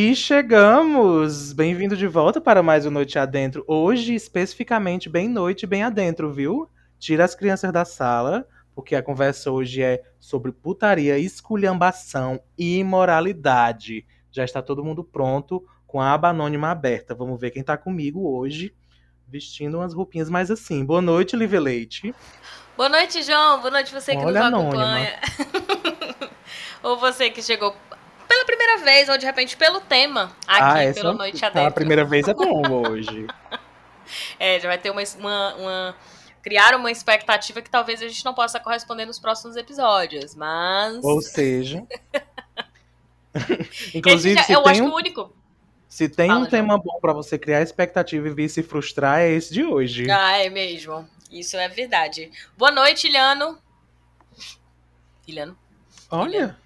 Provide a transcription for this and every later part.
E chegamos! Bem-vindo de volta para mais um Noite Adentro. Hoje, especificamente, bem noite, bem adentro, viu? Tira as crianças da sala, porque a conversa hoje é sobre putaria, esculhambação e imoralidade. Já está todo mundo pronto, com a aba anônima aberta. Vamos ver quem tá comigo hoje, vestindo umas roupinhas mais assim. Boa noite, Live Leite. Boa noite, João. Boa noite você que Olha, nos acompanha. ou você que chegou primeira vez, ou de repente pelo tema, aqui ah, essa pelo Noite Adentro. A primeira vez é bom hoje. É, já vai ter uma, uma, uma- Criar uma expectativa que talvez a gente não possa corresponder nos próximos episódios, mas. Ou seja. Inclusive, já- se eu acho um que o único. Se tem Fala, um João. tema bom pra você criar expectativa e vir se frustrar, é esse de hoje. Ah, é mesmo. Isso é verdade. Boa noite, Iliano. Iliano, Olha,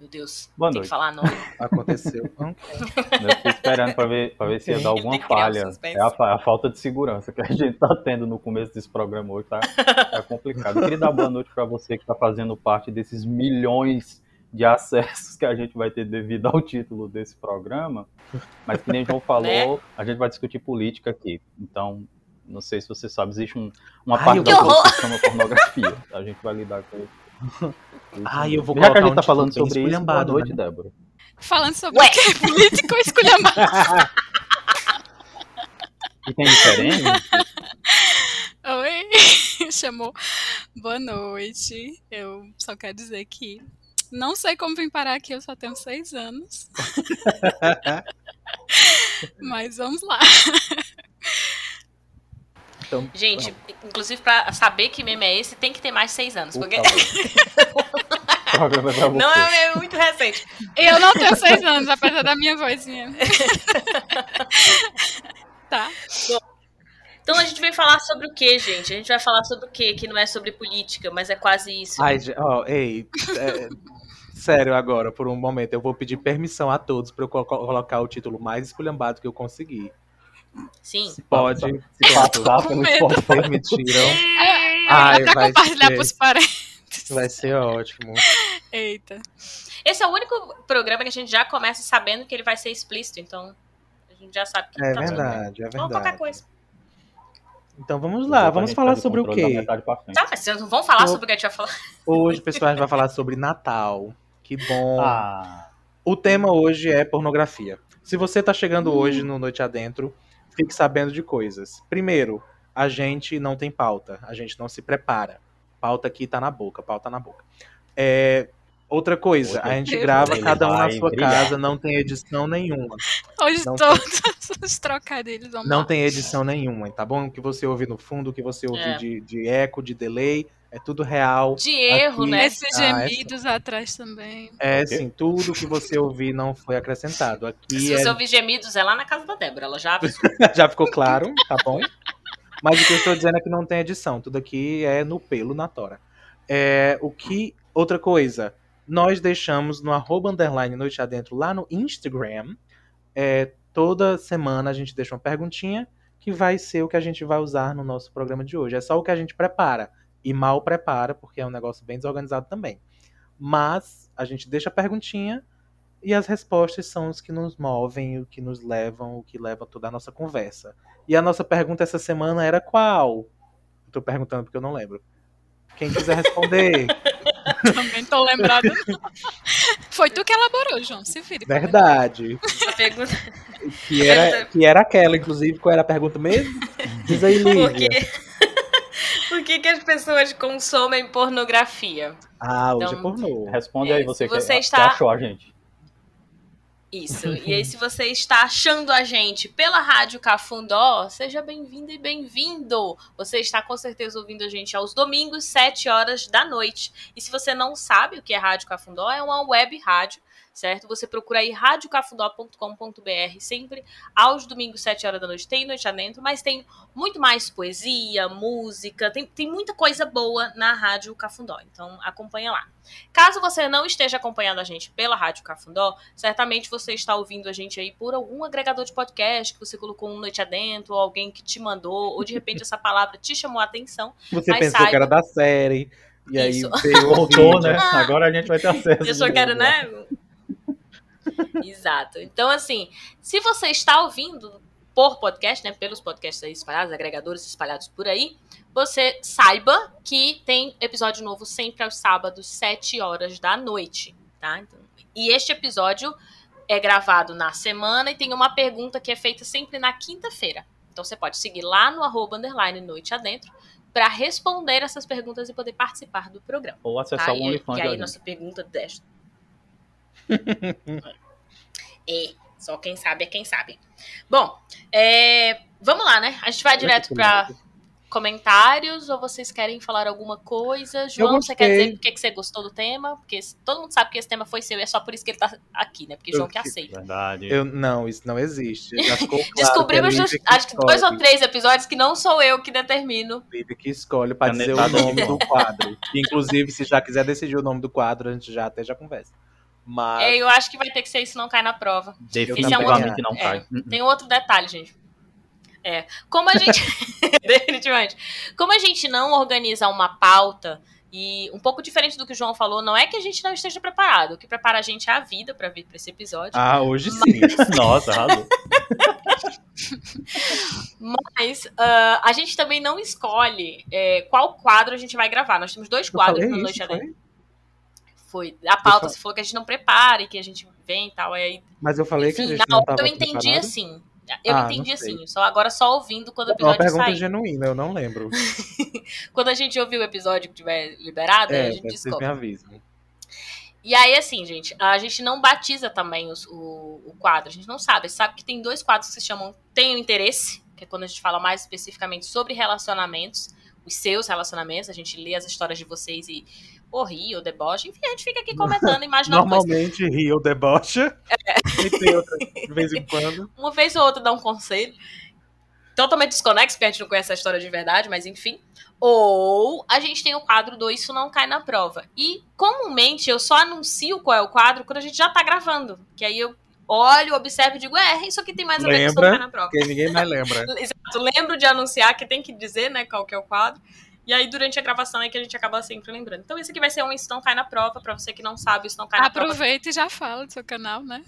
meu Deus. Boa tem noite. que falar nome. aconteceu. Eu fiquei esperando pra ver, pra ver se ia dar alguma um falha. É a, a falta de segurança que a gente tá tendo no começo desse programa hoje, tá, tá complicado. Eu queria dar boa noite pra você que tá fazendo parte desses milhões de acessos que a gente vai ter devido ao título desse programa. Mas que nem o João falou, Né? a gente vai discutir política aqui. Então, não sei se você sabe, existe um- uma Ai, parte da política que chama pornografia. A gente vai lidar com isso. Ai, eu vou Já que a gente um tá falando título bem sobre isso, boa esculhambado, noite, né? Débora. Falando sobre Ué. o que? Político ou esculhambado? E tem diferente? Oi, chamou. Boa noite. Eu só quero dizer que não sei como vim parar aqui, eu só tenho seis anos. Mas vamos lá. Então, Gente, inclusive pra saber que meme é esse, tem que ter mais de seis anos. Porque é não é um meme muito recente. Eu não tenho seis anos, apesar da minha vozinha. Tá. Então a gente vai falar sobre o que, gente? A gente vai falar sobre o que? Que não é sobre política, mas é quase isso. Ai, ó, ei, é, sério agora, por um momento, eu vou pedir permissão a todos pra eu co- colocar o título mais esculhambado que eu conseguir. Sim. Pode, Se passar pelo. Spotify, permitiram. É, Ai, vai compartilhar ser. pros parentes. Vai ser ótimo. Eita. Esse é o único programa que a gente já começa sabendo que ele vai ser explícito, então a gente já sabe que É tá verdade, é Ou qualquer verdade. coisa. Então vamos lá, vamos falar sobre o quê? Tá, mas vocês não vão falar sobre o que a gente vai falar. Hoje, pessoal, a gente vai falar sobre Natal. Que bom. Ah, O tema hoje é pornografia. Se você tá chegando hoje no Noite Adentro, fique sabendo de coisas. Primeiro, a gente não tem pauta, a gente não se prepara. Pauta aqui tá na boca, pauta na boca. É, outra coisa, a gente grava cada um na sua casa, não tem edição nenhuma. Hoje Não todos os trocadilhos vão Não tem edição nenhuma, tá bom? O que você ouve no fundo, o que você ouve É. de, de eco, de delay, é tudo real. De erro, Aqui- né? Esses Ah, gemidos atrás também. É assim, tudo que você ouvir não foi acrescentado. Aqui Se é você ouvir gemidos, é lá na casa da Débora. Ela já. Já ficou claro, tá bom? Mas o que eu estou dizendo é que não tem edição. Tudo aqui é no pelo, na tora. É, o que. Outra coisa. Nós deixamos no arroba underline noite adentro lá no Instagram. É, toda semana a gente deixa uma perguntinha que vai ser o que a gente vai usar no nosso programa de hoje. É só o que a gente prepara. E mal prepara, porque é um negócio bem desorganizado também. Mas a gente deixa a perguntinha e as respostas são os que nos movem, o que nos levam, o que leva toda a nossa conversa. E a nossa pergunta essa semana era qual? Eu tô perguntando porque eu não lembro. Quem quiser responder. Também tô lembrada. não. Foi tu que elaborou, João. Se vire. Verdade. Que era, que era aquela, inclusive, qual era a pergunta mesmo? Diz aí, por que... Por que, que as pessoas consomem pornografia? Ah, hoje é Então, pornô. responde É, aí você, você que, está- que achou a gente. Isso. E aí, se você está achando a gente pela Rádio Cafundó, seja bem-vindo e bem-vindo. Você está com certeza ouvindo a gente aos domingos, 7 horas da noite. E se você não sabe o que é Rádio Cafundó, é uma web rádio, certo? Você procura aí radiocafundó.com.br, sempre aos domingos, 7 horas da noite. Tem Noite Adentro, mas tem muito mais poesia, música, tem, tem muita coisa boa na Rádio Cafundó. Então, acompanha lá. Caso você não esteja acompanhando a gente pela Rádio Cafundó, certamente você está ouvindo a gente aí por algum agregador de podcast que você colocou um noite adentro, ou alguém que te mandou, ou de repente essa palavra te chamou a atenção. Você Mas pensou saiba- que era da série. E aí Isso. veio o Voltou, né? Agora a gente vai ter acesso. Eu só quero, né? Exato. Então, assim, se você está ouvindo por podcast, né, pelos podcasts aí espalhados, agregadores espalhados por aí, você saiba que tem episódio novo sempre aos sábados, 7 horas da noite, tá? Então, e este episódio é gravado na semana e tem uma pergunta que é feita sempre na quinta-feira. Então você pode seguir lá no arroba underline noite adentro para responder essas perguntas e poder participar do programa. Ou acessar tá? o OnlyFans. E, e aí, nossa pergunta desta. É, só quem sabe é quem sabe. Bom, é, vamos lá, né? A gente vai direto para comentários ou vocês querem falar alguma coisa? João, você quer dizer por que você gostou do tema? Porque todo mundo sabe que esse tema foi seu e é só por isso que ele tá aqui, né? Porque Eu João que que- aceita. Verdade. Eu, não, isso não existe. Claro Descobrimos é que acho que dois ou três episódios que não sou eu que determino. Lívia que escolhe para dizer o nome do quadro. Inclusive, se já quiser decidir o nome do quadro, a gente já até já conversa. Mas É, Eu acho que vai ter que ser isso não cai na prova. Definitivamente é um não outro- cai. é. Hum, hum. Tem outro detalhe, gente. É, como a gente definitivamente, como a gente não organiza uma pauta e um pouco diferente do que o João falou, não é que a gente não esteja preparado. O que prepara a gente é a vida pra vir pra esse episódio. ah, hoje sim. Nossa, arrasou. Mas ah, a gente também não escolhe é, qual quadro a gente vai gravar. Nós temos dois quadros isso, Noite foi? Foi. A pauta você falou que a gente não prepara e que a gente vem e tal. Aí, Mas eu falei que a enfim, gente na não hora eu entendi preparado. assim. Eu Ah, entendi assim. Só agora só ouvindo quando o É uma episódio pergunta sair. genuína, eu não lembro. Quando a gente ouvir o episódio que tiver liberado, É, a gente vocês descobre. me avisam. E aí, assim, gente, a gente não batiza também os- o, o quadro, a gente não sabe. A gente sabe que tem dois quadros que se chamam Tenho Interesse, que é quando a gente fala mais especificamente sobre relacionamentos, os seus relacionamentos, a gente lê as histórias de vocês e ou ri ou debocha, enfim, a gente fica aqui comentando, imaginando coisas. Normalmente ri ou debocha. E tem outra de vez em quando. Uma vez ou outra dá um conselho. Totalmente desconexo, porque a gente não conhece a história de verdade, mas enfim. Ou a gente tem o quadro do Isso Não Cai na Prova. E comumente eu só anuncio qual é o quadro quando a gente já tá gravando. Que aí eu olho, observo e digo, é, isso aqui tem mais a ver com Isso Não Lembra? Cai na Prova. Porque ninguém mais lembra. Exato, lembro de anunciar que tem que dizer, né, qual que é o quadro. E aí, durante a gravação, é que a gente acaba sempre lembrando. Então, esse aqui vai ser um Isso Não Cai na Prova. Pra você que não sabe, Isso Não Cai na Prova. Aproveita e já fala do seu canal, né?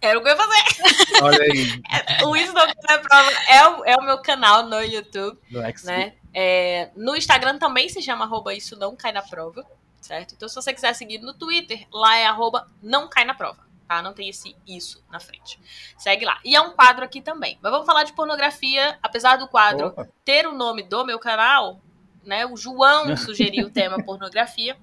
Era o que eu ia fazer. Olha aí, O Isso Não Cai na Prova é o, é o meu canal no YouTube. no X né? É, no Instagram também se chama arroba isso não cai na prova, certo? Então se você quiser seguir no Twitter, lá é arroba não cai na prova, tá? Não tem esse isso na frente. Segue lá. E é um quadro aqui também. Mas vamos falar de pornografia, apesar do quadro Opa. ter o nome do meu canal, né? O João sugeriu o tema pornografia.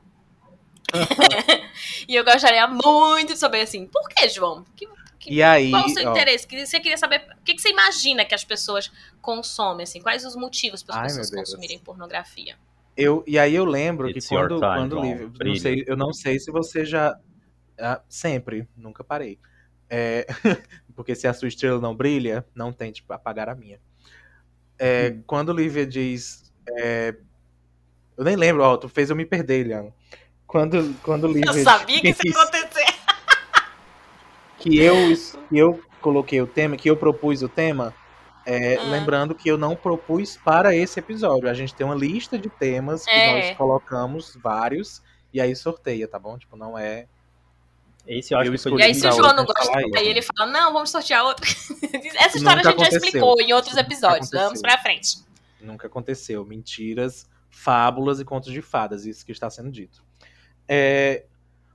e eu gostaria muito de saber assim, por que, João? Que, que- E aí, qual o seu ó, interesse? Que- Você queria saber o que, que você imagina que as pessoas consomem, assim? Quais os motivos para as pessoas consumirem pornografia? eu, e aí eu lembro It's que quando, time, quando. Lívia, não sei, eu não sei se você já ah, sempre, nunca parei. É, porque se a sua estrela não brilha, não tente apagar a minha. É, Hum. Quando Lívia diz, é, eu nem lembro, ó, tu fez eu me perder, Lian. Quando quando Lívia Eu sabia que isso ia acontecer. que eu que eu coloquei o tema, que eu propus o tema, é, Ah. lembrando que eu não propus para esse episódio. A gente tem uma lista de temas que É. nós colocamos vários e aí sorteia, tá bom? Tipo, não é. Esse eu acho Eu que foi E aí, se o João não gosta, isso. aí ele fala: não, vamos sortear outro. Essa história Nunca a gente já aconteceu. explicou em outros episódios. Vamos pra frente. Nunca aconteceu. Mentiras, fábulas e contos de fadas, isso que está sendo dito. É,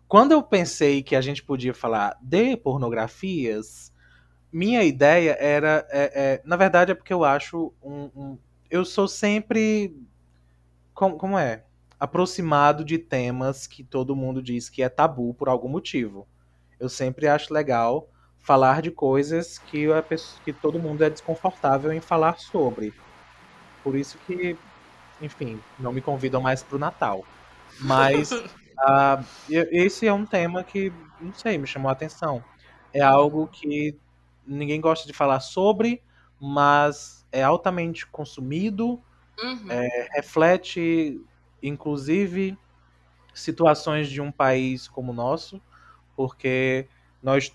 quando eu pensei que a gente podia falar de pornografias, minha ideia era. é, é, na verdade, é porque eu acho um. um- eu sou sempre. Como, como é? Aproximado de temas que todo mundo diz que é tabu por algum motivo. Eu sempre acho legal falar de coisas que, a pessoa, que todo mundo é desconfortável em falar sobre. Por isso que, enfim, não me convidam mais pro Natal. Mas e- esse é um tema que, não sei, me chamou a atenção. É algo que ninguém gosta de falar sobre, mas é altamente consumido, Uhum. é, reflete, inclusive, situações de um país como o nosso, porque nós,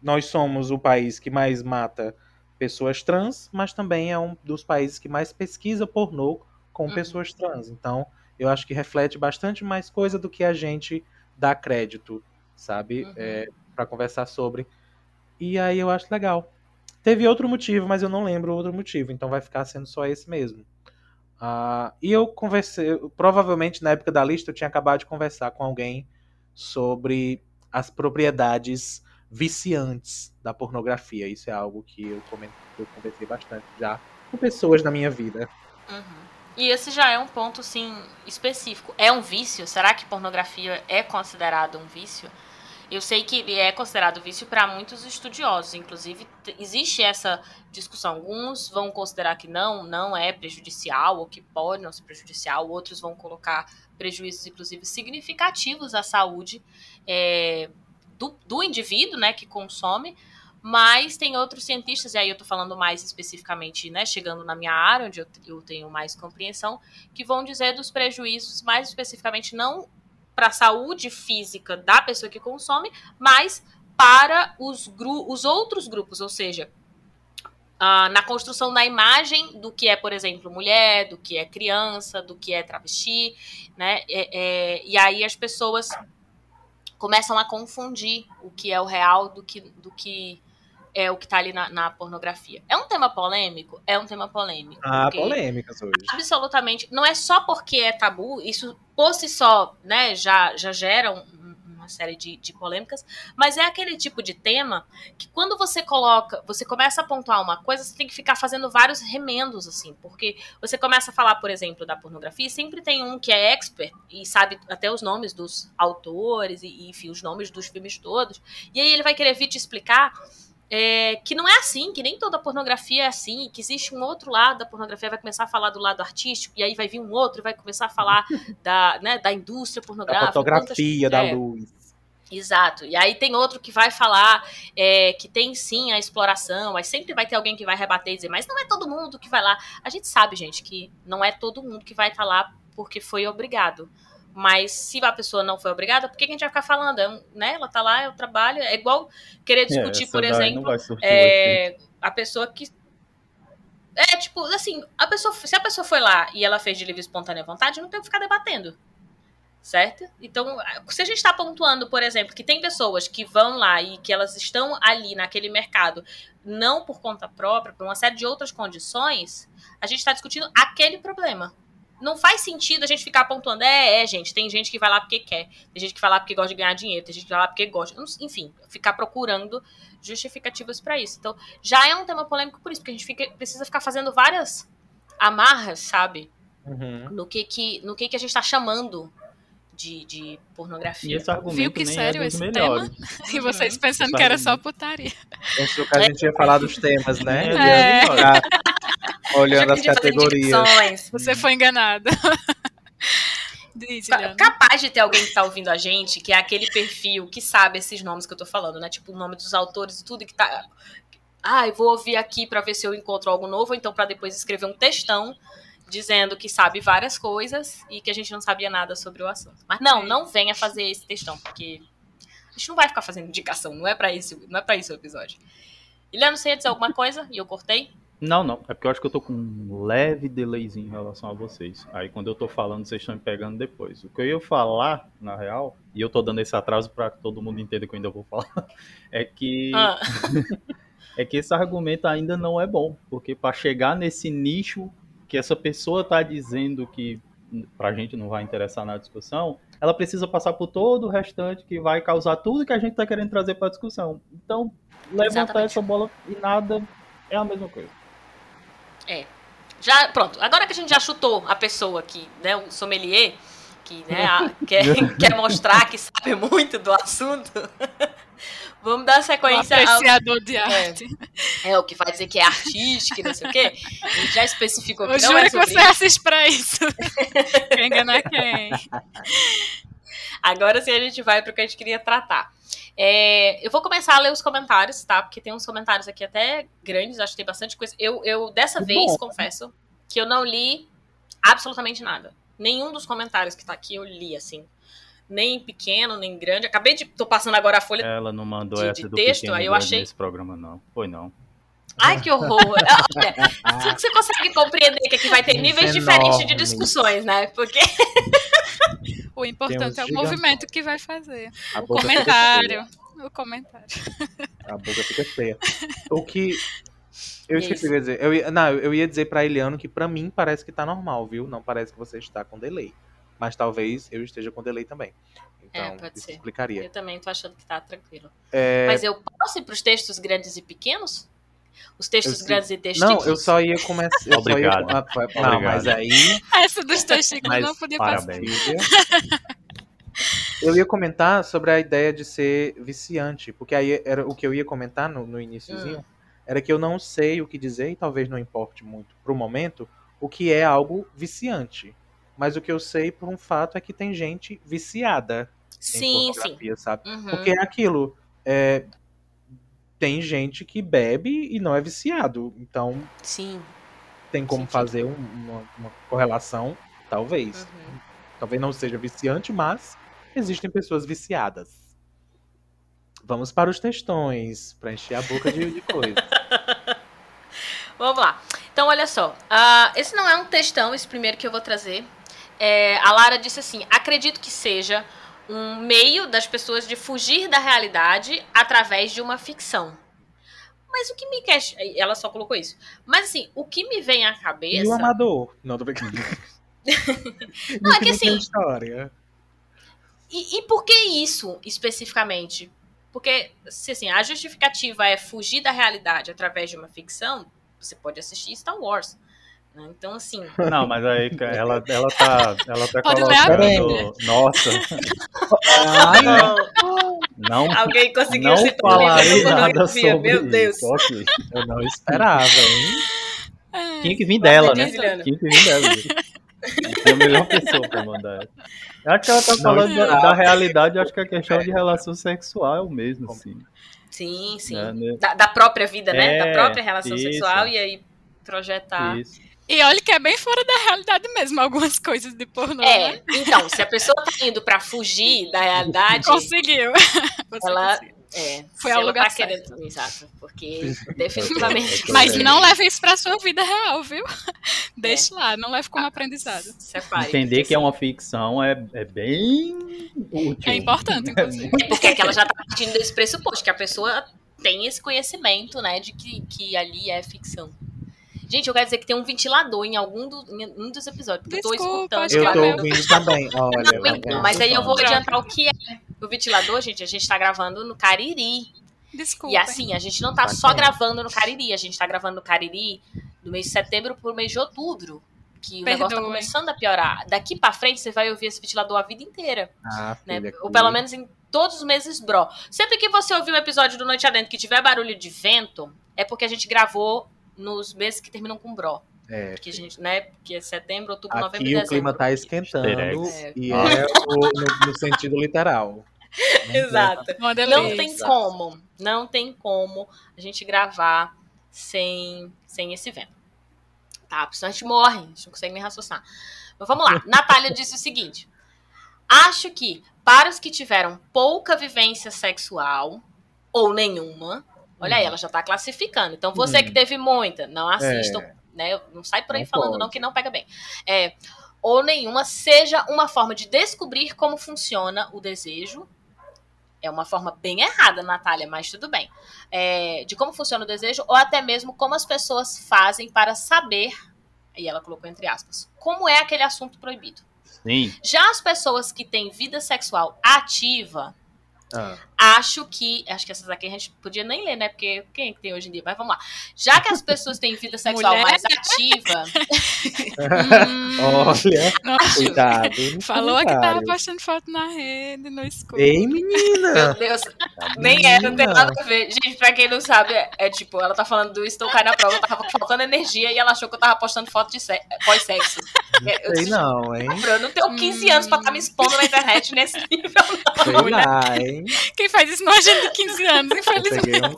nós somos o país que mais mata pessoas trans, mas também é um dos países que mais pesquisa pornô com Uhum. pessoas trans. Então, eu acho que reflete bastante mais coisa do que a gente dá crédito, sabe? Uhum. É, para conversar sobre. E aí eu acho legal. Teve outro motivo, mas eu não lembro outro motivo, então vai ficar sendo só esse mesmo. Uh, e eu conversei, provavelmente na época da lista eu tinha acabado de conversar com alguém sobre as propriedades viciantes da pornografia. Isso é algo que eu, comentei, eu conversei bastante já com pessoas da minha vida. Uhum. E esse já é um ponto, sim, específico. É um vício? Será que pornografia é considerado um vício? Eu sei que ele é considerado vício para muitos estudiosos, inclusive existe essa discussão. Alguns vão considerar que não, não é prejudicial, ou que pode não ser prejudicial, outros vão colocar prejuízos, inclusive, significativos à saúde é, do, do indivíduo né, que consome. Mas tem outros cientistas, e aí eu estou falando mais especificamente, né, chegando na minha área, onde eu, eu tenho mais compreensão, que vão dizer dos prejuízos, mais especificamente, não para a saúde física da pessoa que consome, mas para os, os outros grupos, ou seja, uh, na construção da imagem do que é, por exemplo, mulher, do que é criança, do que é travesti, né? É, é, e aí as pessoas começam a confundir o que é o real do que, do que é o que está ali na, na, pornografia. É um tema polêmico? É um tema polêmico. Ah, polêmicas hoje. Absolutamente. Não é só porque é tabu, isso por si só, né, já, já gera um, uma série de, de polêmicas, mas é aquele tipo de tema que quando você coloca, você começa a pontuar uma coisa, você tem que ficar fazendo vários remendos, assim, porque você começa a falar, por exemplo, da pornografia, e sempre tem um que é expert e sabe até os nomes dos autores e, enfim, os nomes dos filmes todos, e aí ele vai querer vir te explicar é, que não é assim, que nem toda pornografia é assim, que existe um outro lado da pornografia, vai começar a falar do lado artístico, e aí vai vir um outro e vai começar a falar da, né, da indústria pornográfica. Da fotografia, da é, luz. Exato. E aí tem outro que vai falar é, que tem sim a exploração, mas sempre vai ter alguém que vai rebater e dizer, mas não é todo mundo que vai lá. A gente sabe, gente, que não é todo mundo que vai estar tá lá porque foi obrigado. Mas se a pessoa não foi obrigada, por que a gente vai ficar falando? É, né? Ela tá lá, é o trabalho. É igual querer é, discutir, é, por exemplo, é, a pessoa que. É, tipo, assim, a pessoa, se a pessoa foi lá e ela fez de livre espontânea vontade, não tem que ficar debatendo. Certo? Então, se a gente está pontuando, por exemplo, que tem pessoas que vão lá e que elas estão ali naquele mercado não por conta própria, por uma série de outras condições, a gente está discutindo aquele problema não faz sentido a gente ficar pontuando. É, é, gente, tem gente que vai lá porque quer, tem gente que vai lá porque gosta de ganhar dinheiro, tem gente que vai lá porque gosta. Enfim, ficar procurando justificativas para isso. Então, já é um tema polêmico por isso, porque a gente fica, precisa ficar fazendo várias amarras, sabe? Uhum. No, que, que, no que, que a gente está chamando de, de, pornografia. E esse argumento Viu que nem sério é esse melhores. tema? E vocês pensando que era só putaria. Pensou que a gente ia falar dos temas, né? É. Olhando as categorias. Você foi enganada. Diz, Capaz de ter alguém que tá ouvindo a gente, que é aquele perfil que sabe esses nomes que eu tô falando, né? Tipo, o nome dos autores e tudo que tá. Ah, eu vou ouvir aqui para ver se eu encontro algo novo, ou então para depois escrever um textão dizendo que sabe várias coisas e que a gente não sabia nada sobre o assunto. Mas não, não venha fazer esse textão, porque a gente não vai ficar fazendo indicação, não é para isso, não é para isso o episódio. Iliano, você ia dizer alguma coisa e eu cortei? Não, não. É porque eu acho que eu tô com um leve delayzinho em relação a vocês. Aí quando eu tô falando, vocês estão me pegando depois. O que eu ia falar, na real, e eu tô dando esse atraso para que todo mundo entenda que eu ainda vou falar, é que. Ah. é que esse argumento ainda não é bom. Porque para chegar nesse nicho que essa pessoa tá dizendo que pra gente não vai interessar na discussão, ela precisa passar por todo o restante que vai causar tudo que a gente tá querendo trazer para discussão. Então, levantar Exatamente. essa bola e nada é a mesma coisa. É. Já, pronto. Agora que a gente já chutou a pessoa aqui, né, o sommelier, que né, a, quer, quer mostrar que sabe muito do assunto, vamos dar sequência o apreciador ao... de é. arte. É, é, o que vai dizer que é artístico, não sei o quê. A gente já especificou que Eu não é sobre que você isso. assiste pra isso. quem enganar quem. Agora sim a gente vai pro que a gente queria tratar. É, eu vou começar a ler os comentários, tá? Porque tem uns comentários aqui até grandes, acho que tem bastante coisa. Eu, eu dessa vez, bom. confesso, que eu não li absolutamente nada. Nenhum dos comentários que tá aqui eu li, assim. Nem pequeno, nem grande. Acabei de. tô passando agora a folha. Ela não mandou de, essa de do texto, aí eu achei. Nesse programa, não. Foi não. Ai, que horror! Olha, você consegue compreender que aqui vai ter níveis diferentes de discussões, né? Porque O importante é o movimento que vai fazer. A O comentário. O comentário. A boca fica feia. O que. Eu esqueci de dizer. Eu ia, não, eu ia dizer pra Eliano que pra mim parece que tá normal, viu? Não parece que você está com delay. Mas talvez eu esteja com delay também. Então, É, pode isso ser. explicaria. Eu também tô achando que tá tranquilo. É, Mas eu posso ir pros textos grandes e pequenos? Os textos Eu grandes e textos Não, eu só ia começar. eu só ia- Obrigado. ah, foi- Não, Obrigado. mas aí. Essa dos testículos Mas não podia passar. Parabéns. Filha. Eu ia comentar sobre a ideia de ser viciante, porque aí era o que eu ia comentar no, no iniciozinho, era que eu não sei o que dizer, e talvez não importe muito pro momento, o que é algo viciante. Mas o que eu sei por um fato é que tem gente viciada em Sim, sim. pornografia, sabe? Uhum. Porque é aquilo. é, tem gente que bebe e não é viciado. Então Sim. tem como Sentido. fazer um- uma, uma correlação, talvez. Uhum. Talvez não seja viciante, mas existem pessoas viciadas. Vamos para os textões, para encher a boca de, de coisa. Vamos lá. Então, olha só. Ah, esse não é um textão, esse primeiro que eu vou trazer. É, a Lara disse assim: acredito que seja um meio das pessoas de fugir da realidade através de uma ficção. Mas o que me quer. Ela só colocou isso. Mas assim, o que me vem à cabeça. E o amador? Não, tô brincando. Não, é que assim- História. E, e por que isso especificamente? Porque, se assim, a justificativa é fugir da realidade através de uma ficção, você pode assistir Star Wars. Né? Então, assim, Não, mas aí ela, ela tá, ela tá Pode colocando. Nossa, Ai, não, alguém conseguiu não da nada pornografia, sobre meu Deus. isso. Ok. eu não esperava, hein? É, Tinha que vir dela, né? Tinha que vir dela. Tem a melhor pessoa pra mandar essa. Eu acho que ela tá falando da, da realidade, acho que a questão de relação sexual mesmo, assim. Sim, sim. né, né? Da, da própria vida, né? É, da própria relação isso. sexual e aí projetar. Isso. E olha que é bem fora da realidade mesmo, algumas coisas de pornô. né? É, então, se a pessoa tá indo pra fugir da realidade, Conseguiu. Você ela. conseguiu. É, Foi ao ela lugar tá certo. querendo. Exato. Porque definitivamente. Mas É. não leve isso pra sua vida real, viu? Deixe lá, não leve como aprendizado. Separe. Entender que é uma ficção é, é bem útil. É importante, inclusive. É porque é que ela já tá partindo desse pressuposto, que a pessoa tem esse conhecimento, né, de que, que ali é ficção. Gente, eu quero dizer que tem um ventilador em algum do, em um dos episódios, porque eu tô Desculpa, escutando. Eu tô ouvindo também. Olha, Não, então, mas aí eu vou adiantar o que é. O ventilador, gente, a gente tá gravando no Cariri. Desculpa. E assim, a gente não tá só gravando no Cariri, a gente tá gravando no Cariri do mês de setembro pro mês de outubro. Que o negócio tá começando a piorar. Daqui pra frente, você vai ouvir esse ventilador a vida inteira. Ah, né? filha, Ou pelo menos em todos os meses bro. Sempre que você ouvir um episódio do Noite Adentro que tiver barulho de vento, é porque a gente gravou nos meses que terminam com bro. É, Que a gente, né? Que é setembro, outubro, novembro aqui e o dezembro. clima tá esquentando É. e é o- no, no sentido literal. Exato. Não tem como, não tem como a gente gravar sem, sem esse vento. Tá? Porque senão a gente morre, a gente não consegue nem raciocinar. Mas vamos lá. Natália disse o seguinte: Acho que para os que tiveram pouca vivência sexual ou nenhuma, olha aí, ela já tá classificando. Então você Hum. que teve muita, não assistam, né? Não sai por aí Não falando pode. não que não pega bem. É, ou nenhuma seja uma forma de descobrir como funciona o desejo. É uma forma bem errada, Natália, mas tudo bem. É, de como funciona o desejo, ou até mesmo como as pessoas fazem para saber, e ela colocou entre aspas, como é aquele assunto proibido. Sim. Já as pessoas que têm vida sexual ativa, Ah, acho que. Acho que essas aqui a gente podia nem ler, né? Porque quem é que tem hoje em dia? Mas vamos lá. Já que as pessoas têm vida sexual Mulher. mais ativa. Hum, Olha, nossa, cuidado. falou que tava postando foto na rede, no escuro. Ei, Meu menina! Deus, nem é, não tem Menina. nada a ver. Gente, pra quem não sabe, é, é tipo, ela tá falando do Estou Cai na Prova, eu tava faltando energia e ela achou que eu tava postando foto de se- pós-sexo. É, Eu, Sei não, hein? eu não tenho 15 anos pra estar me expondo na internet nesse nível, Sei não, né? lá, hein? Quem faz isso não é gente de 15 anos, infelizmente. peguei um-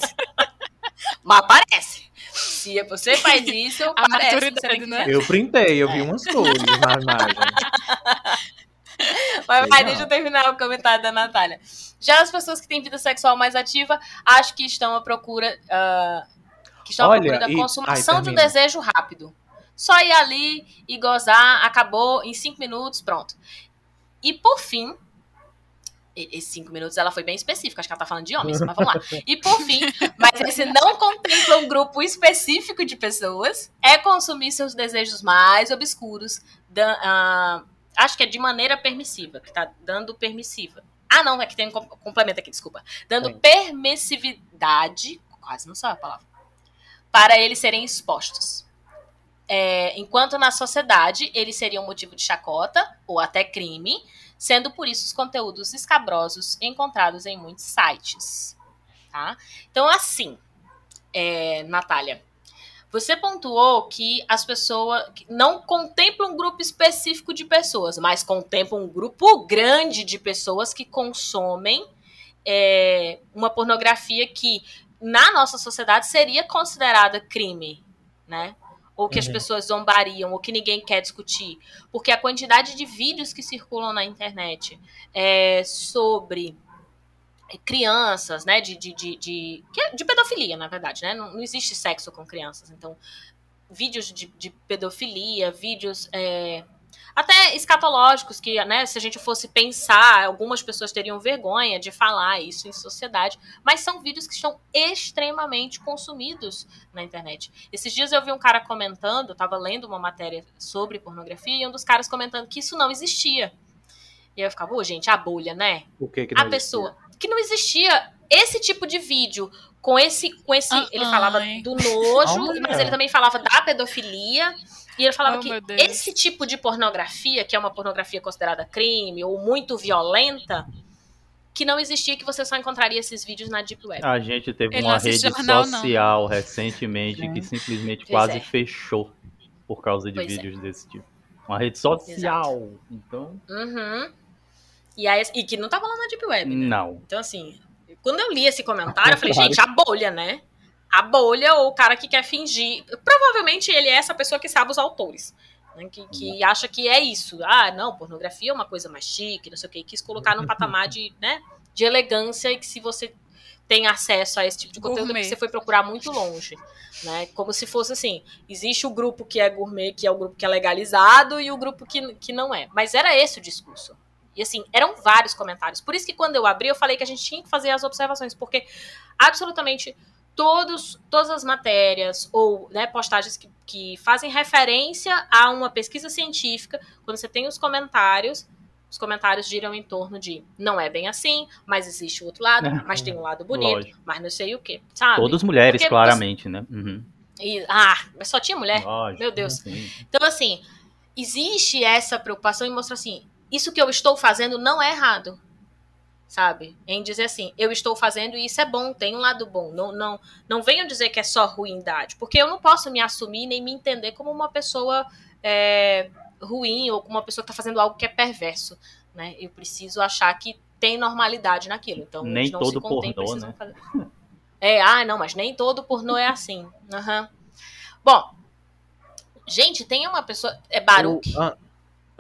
Mas aparece. Se você faz isso, A aparece. que né? Eu printei, eu vi umas coisas na imagem. Mas vai, deixa eu terminar o comentário da Natália. Já as pessoas que têm vida sexual mais ativa, acho que estão à procura. ah, que estão à Olha, procura da e- consumação ai, de um desejo rápido. Só ir ali e gozar, acabou em cinco minutos, pronto. E por fim, esses cinco minutos ela foi bem específica, acho que ela tá falando de homens, mas vamos lá. E por fim, mas esse não contempla um grupo específico de pessoas, é consumir seus desejos mais obscuros, da, uh, acho que é de maneira permissiva, que tá dando permissiva. Ah, não, é que tem um complemento aqui, desculpa. Dando Sim. permissividade, quase não sabe a palavra, para eles serem expostos. É, enquanto na sociedade eles seriam motivo de chacota ou até crime, sendo por isso os conteúdos escabrosos encontrados em muitos sites. Tá? Então, assim, é, Natália, você pontuou que as pessoas não contemplam um grupo específico de pessoas, mas contemplam um grupo grande de pessoas que consomem é, uma pornografia que na nossa sociedade seria considerada crime, né? Ou que uhum. as pessoas zombariam, ou que ninguém quer discutir. Porque a quantidade de vídeos que circulam na internet é, sobre crianças, né, de, de, de, de, é de pedofilia, na verdade, né, não, não, existe sexo com crianças, então, vídeos de, de pedofilia, vídeos é, até escatológicos, que, né, se a gente fosse pensar, algumas pessoas teriam vergonha de falar isso em sociedade, mas são vídeos que estão extremamente consumidos na internet. Esses dias eu vi um cara comentando, estava lendo uma matéria sobre pornografia, e um dos caras comentando que isso não existia. E aí eu ficava, ô, oh, gente, a bolha, né? O que que não A pessoa. Que não existia esse tipo de vídeo com esse. com esse uh -uh. Ele falava do nojo, mas ele também falava da pedofilia. E ele falava oh, que esse tipo de pornografia, que é uma pornografia considerada crime ou muito violenta, que não existia, que você só encontraria esses vídeos na Deep Web. A gente teve ele uma rede jornal, social não. recentemente que simplesmente pois quase é. fechou por causa de pois é. vídeos é. desse tipo. Uma rede social. Exato. Então. Uhum. E, aí, e que não tava lá na Deep Web. Né? Não. Então, assim, quando eu li esse comentário, eu falei, gente, a bolha, né? A bolha ou o cara que quer fingir. Provavelmente ele é essa pessoa que sabe os autores. Né, que, que acha que é isso. Ah, não, pornografia é uma coisa mais chique, não sei o que. Quis colocar num patamar de, né, de elegância e que se você tem acesso a esse tipo de conteúdo, você foi procurar muito longe. Né? Como se fosse assim: existe o grupo que é gourmet, que é o grupo que é legalizado, e o grupo que, que não é. Mas era esse o discurso. E assim, eram vários comentários. Por isso que quando eu abri, eu falei que a gente tinha que fazer as observações, porque absolutamente todos, todas as matérias ou né, postagens que, que fazem referência a uma pesquisa científica, quando você tem os comentários, os comentários giram em torno de não é bem assim, mas existe o outro lado, é. mas tem um lado bonito, Lógico. mas não sei o que, sabe? Todas mulheres, Porque, claramente, né? Uhum. E, ah, mas só tinha mulher? Lógico, Meu Deus. Sim. Então, assim, existe essa preocupação em mostrar assim, isso que eu estou fazendo não é errado sabe? Em dizer assim, eu estou fazendo e isso é bom, tem um lado bom. Não, não, não venham dizer que é só ruindade, porque eu não posso me assumir nem me entender como uma pessoa é, ruim ou como uma pessoa que está fazendo algo que é perverso, né? Eu preciso achar que tem normalidade naquilo. Então, nem não todo pornô, né? Fazer... É, ah, não, mas nem todo pornô é assim. Uhum. Bom, gente, tem uma pessoa. É Baruch. Eu,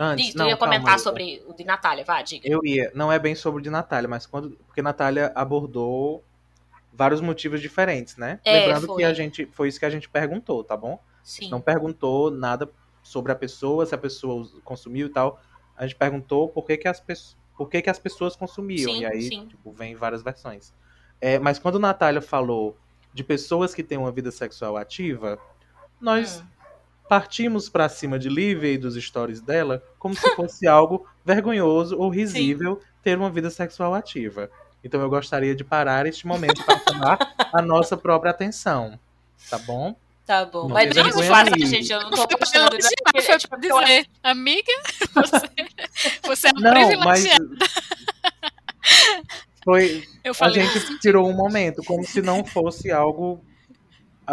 Antes, Diz, tu não, ia comentar calma, sobre o de Natália, vá, diga. Eu ia, não é bem sobre o de Natália, mas quando. Porque Natália abordou vários motivos diferentes, né? É, Lembrando foi. que a gente. Foi isso que a gente perguntou, tá bom? Sim. não perguntou nada sobre a pessoa, se a pessoa consumiu e tal. A gente perguntou por que, que, as, por que, que as pessoas consumiam. Sim, e aí, sim. tipo, vem várias versões. É, mas quando Natália falou de pessoas que têm uma vida sexual ativa, nós. Hum partimos para cima de Lívia e dos stories dela como se fosse algo vergonhoso ou risível Sim. ter uma vida sexual ativa. Então eu gostaria de parar este momento para chamar a nossa própria atenção. Tá bom? Tá bom. Não Mas bem fácil, gente. Eu não tô postando. Eu, eu, tipo, dizer, amiga, você, você é uma não, mas foi a gente tirou um momento como se não fosse algo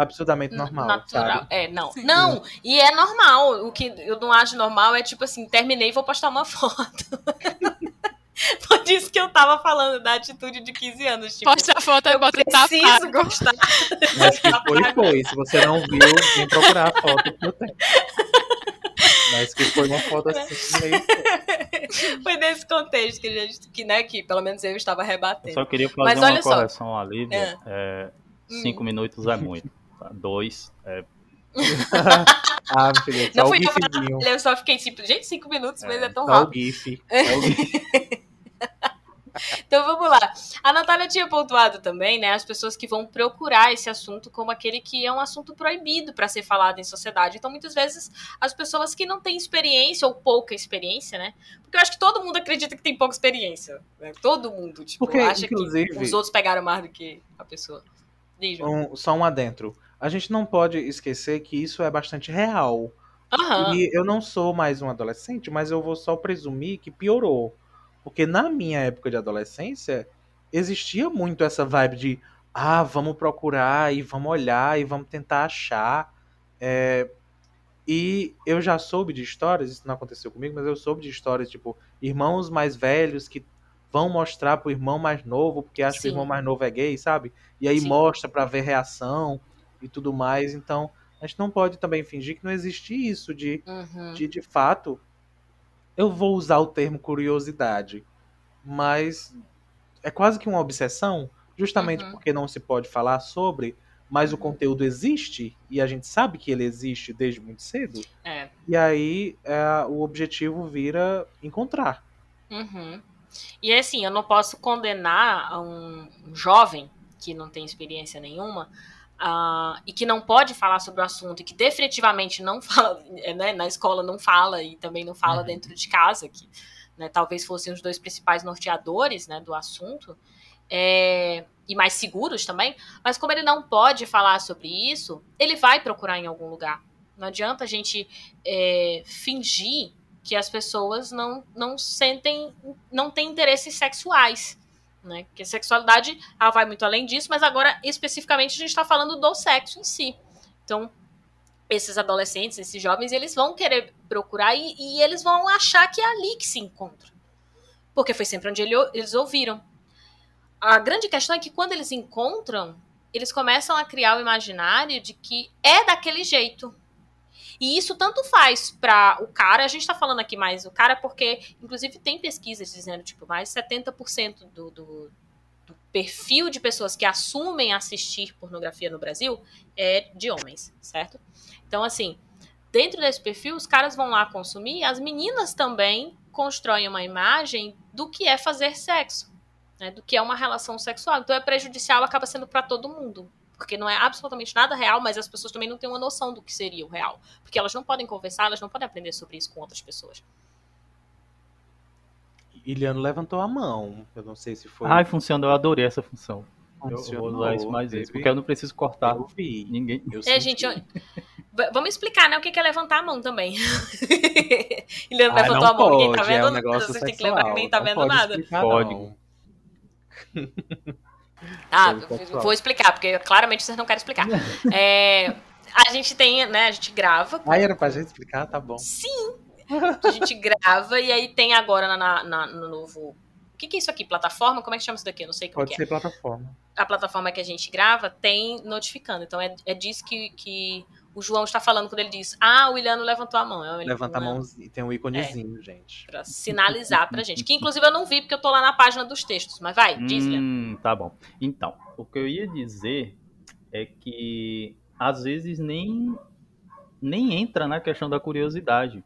absurdamente normal. Natural. Sabe? É, não. Sim. Não, e é normal. O que eu não acho normal é tipo assim, terminei e vou postar uma foto. Por isso que eu tava falando da atitude de 15 anos. Tipo, Posta a foto e bota tá preciso gostar. Mas que foi, foi. Se você não viu, vem procurar a foto que eu tenho. Mas que foi uma foto assim meio. Foi nesse contexto que, a gente, que, né, que pelo menos eu estava rebatendo. Eu só queria fazer Mas, uma correção só. ali. É. É, cinco hum. minutos é muito. Tá? Dois é ah, só Não fui eu. Eu só fiquei tipo, gente, cinco minutos, mas é tão Só o rápido. gif. É o gif. Então vamos lá. A Natália tinha pontuado também, né, as pessoas que vão procurar esse assunto como aquele que é um assunto proibido para ser falado em sociedade. Então muitas vezes as pessoas que não têm experiência ou pouca experiência, né? Porque eu acho que todo mundo acredita que tem pouca experiência. né? Todo mundo, tipo, Porque, acha que os outros pegaram mais do que a pessoa. Um- só um adentro. A gente não pode esquecer que isso é bastante real. Aham. E eu não sou mais um adolescente, mas eu vou só presumir que piorou. Porque na minha época de adolescência, existia muito essa vibe de ah, vamos procurar e vamos olhar e vamos tentar achar. É, E eu já soube de histórias, isso não aconteceu comigo, mas eu soube de histórias, tipo, irmãos mais velhos que vão mostrar pro irmão mais novo, porque acha que o irmão mais novo é gay, sabe? E aí Sim. mostra pra ver reação e tudo mais. Então, a gente não pode também fingir que não existe isso de Uhum. de de fato, eu vou usar o termo curiosidade, mas é quase que uma obsessão, justamente Uhum. porque não se pode falar sobre, mas o conteúdo existe e a gente sabe que ele existe desde muito cedo. É. E aí é, o objetivo vira encontrar. Uhum. E assim, eu não posso condenar um, um jovem que não tem experiência nenhuma ah, e que não pode falar sobre o assunto e que definitivamente não fala, eh, né, na escola não fala e também não fala Uhum. dentro de casa, que né, talvez fossem os dois principais norteadores né, do assunto, é, e mais seguros também, mas como ele não pode falar sobre isso, ele vai procurar em algum lugar. Não adianta a gente é, fingir que as pessoas não, não sentem, não têm interesses sexuais. Né? Porque sexualidade ela vai muito além disso, mas agora especificamente a gente está falando do sexo em si. Então, esses adolescentes, esses jovens, eles vão querer procurar e, e eles vão achar que é ali que se encontra. Porque foi sempre onde ele- eles ouviram. A grande questão é que quando eles encontram, eles começam a criar o imaginário de que é daquele jeito. E isso tanto faz para o cara, a gente tá falando aqui mais o cara porque, inclusive, tem pesquisas dizendo, tipo, mais de 70% do, do, do perfil de pessoas que assumem assistir pornografia no Brasil é de homens, certo? Então, assim, dentro desse perfil, os caras vão lá consumir, as meninas também constroem uma imagem do que é fazer sexo, né, do que é uma relação sexual. Então é prejudicial, acaba sendo para todo mundo. Porque não é absolutamente nada real, mas as pessoas também não têm uma noção do que seria o real. Porque elas não podem conversar, elas não podem aprender sobre isso com outras pessoas. Iliano levantou a mão. Eu não sei se foi. Ai, funciona, eu adorei essa função. Eu funcionou, vou usar isso mais vezes, porque eu não preciso cortar Eu vi. ninguém. Eu É, senti. gente, eu- vamos explicar, né, o que é levantar a mão também. Eliana Ah, levantou a mão, ninguém tá pode, vendo é um nada. negócio Vocês têm que lembrar que ninguém tá não vendo pode nada. explicar, Pode. Ah, sexual. vou explicar, porque claramente vocês não querem explicar. É, a gente tem, né, a gente grava. Ah, era pra gente explicar? Tá bom. Sim, a gente grava e aí tem agora na, na- no novo... O que, que é isso aqui? Plataforma? Como é que chama isso daqui? Eu não sei como Pode que é. ser plataforma. a plataforma que a gente grava tem notificando. Então é, é disso que, que o João está falando quando ele diz: Ah, o Williano levantou a mão. É Levanta a mão e tem um íconezinho, gente. Pra sinalizar pra gente. Que inclusive eu não vi porque eu tô lá na página dos textos. Mas vai, diz, Leandro. Hum, tá bom. Então, o que eu ia dizer é que às vezes nem nem entra na questão da curiosidade,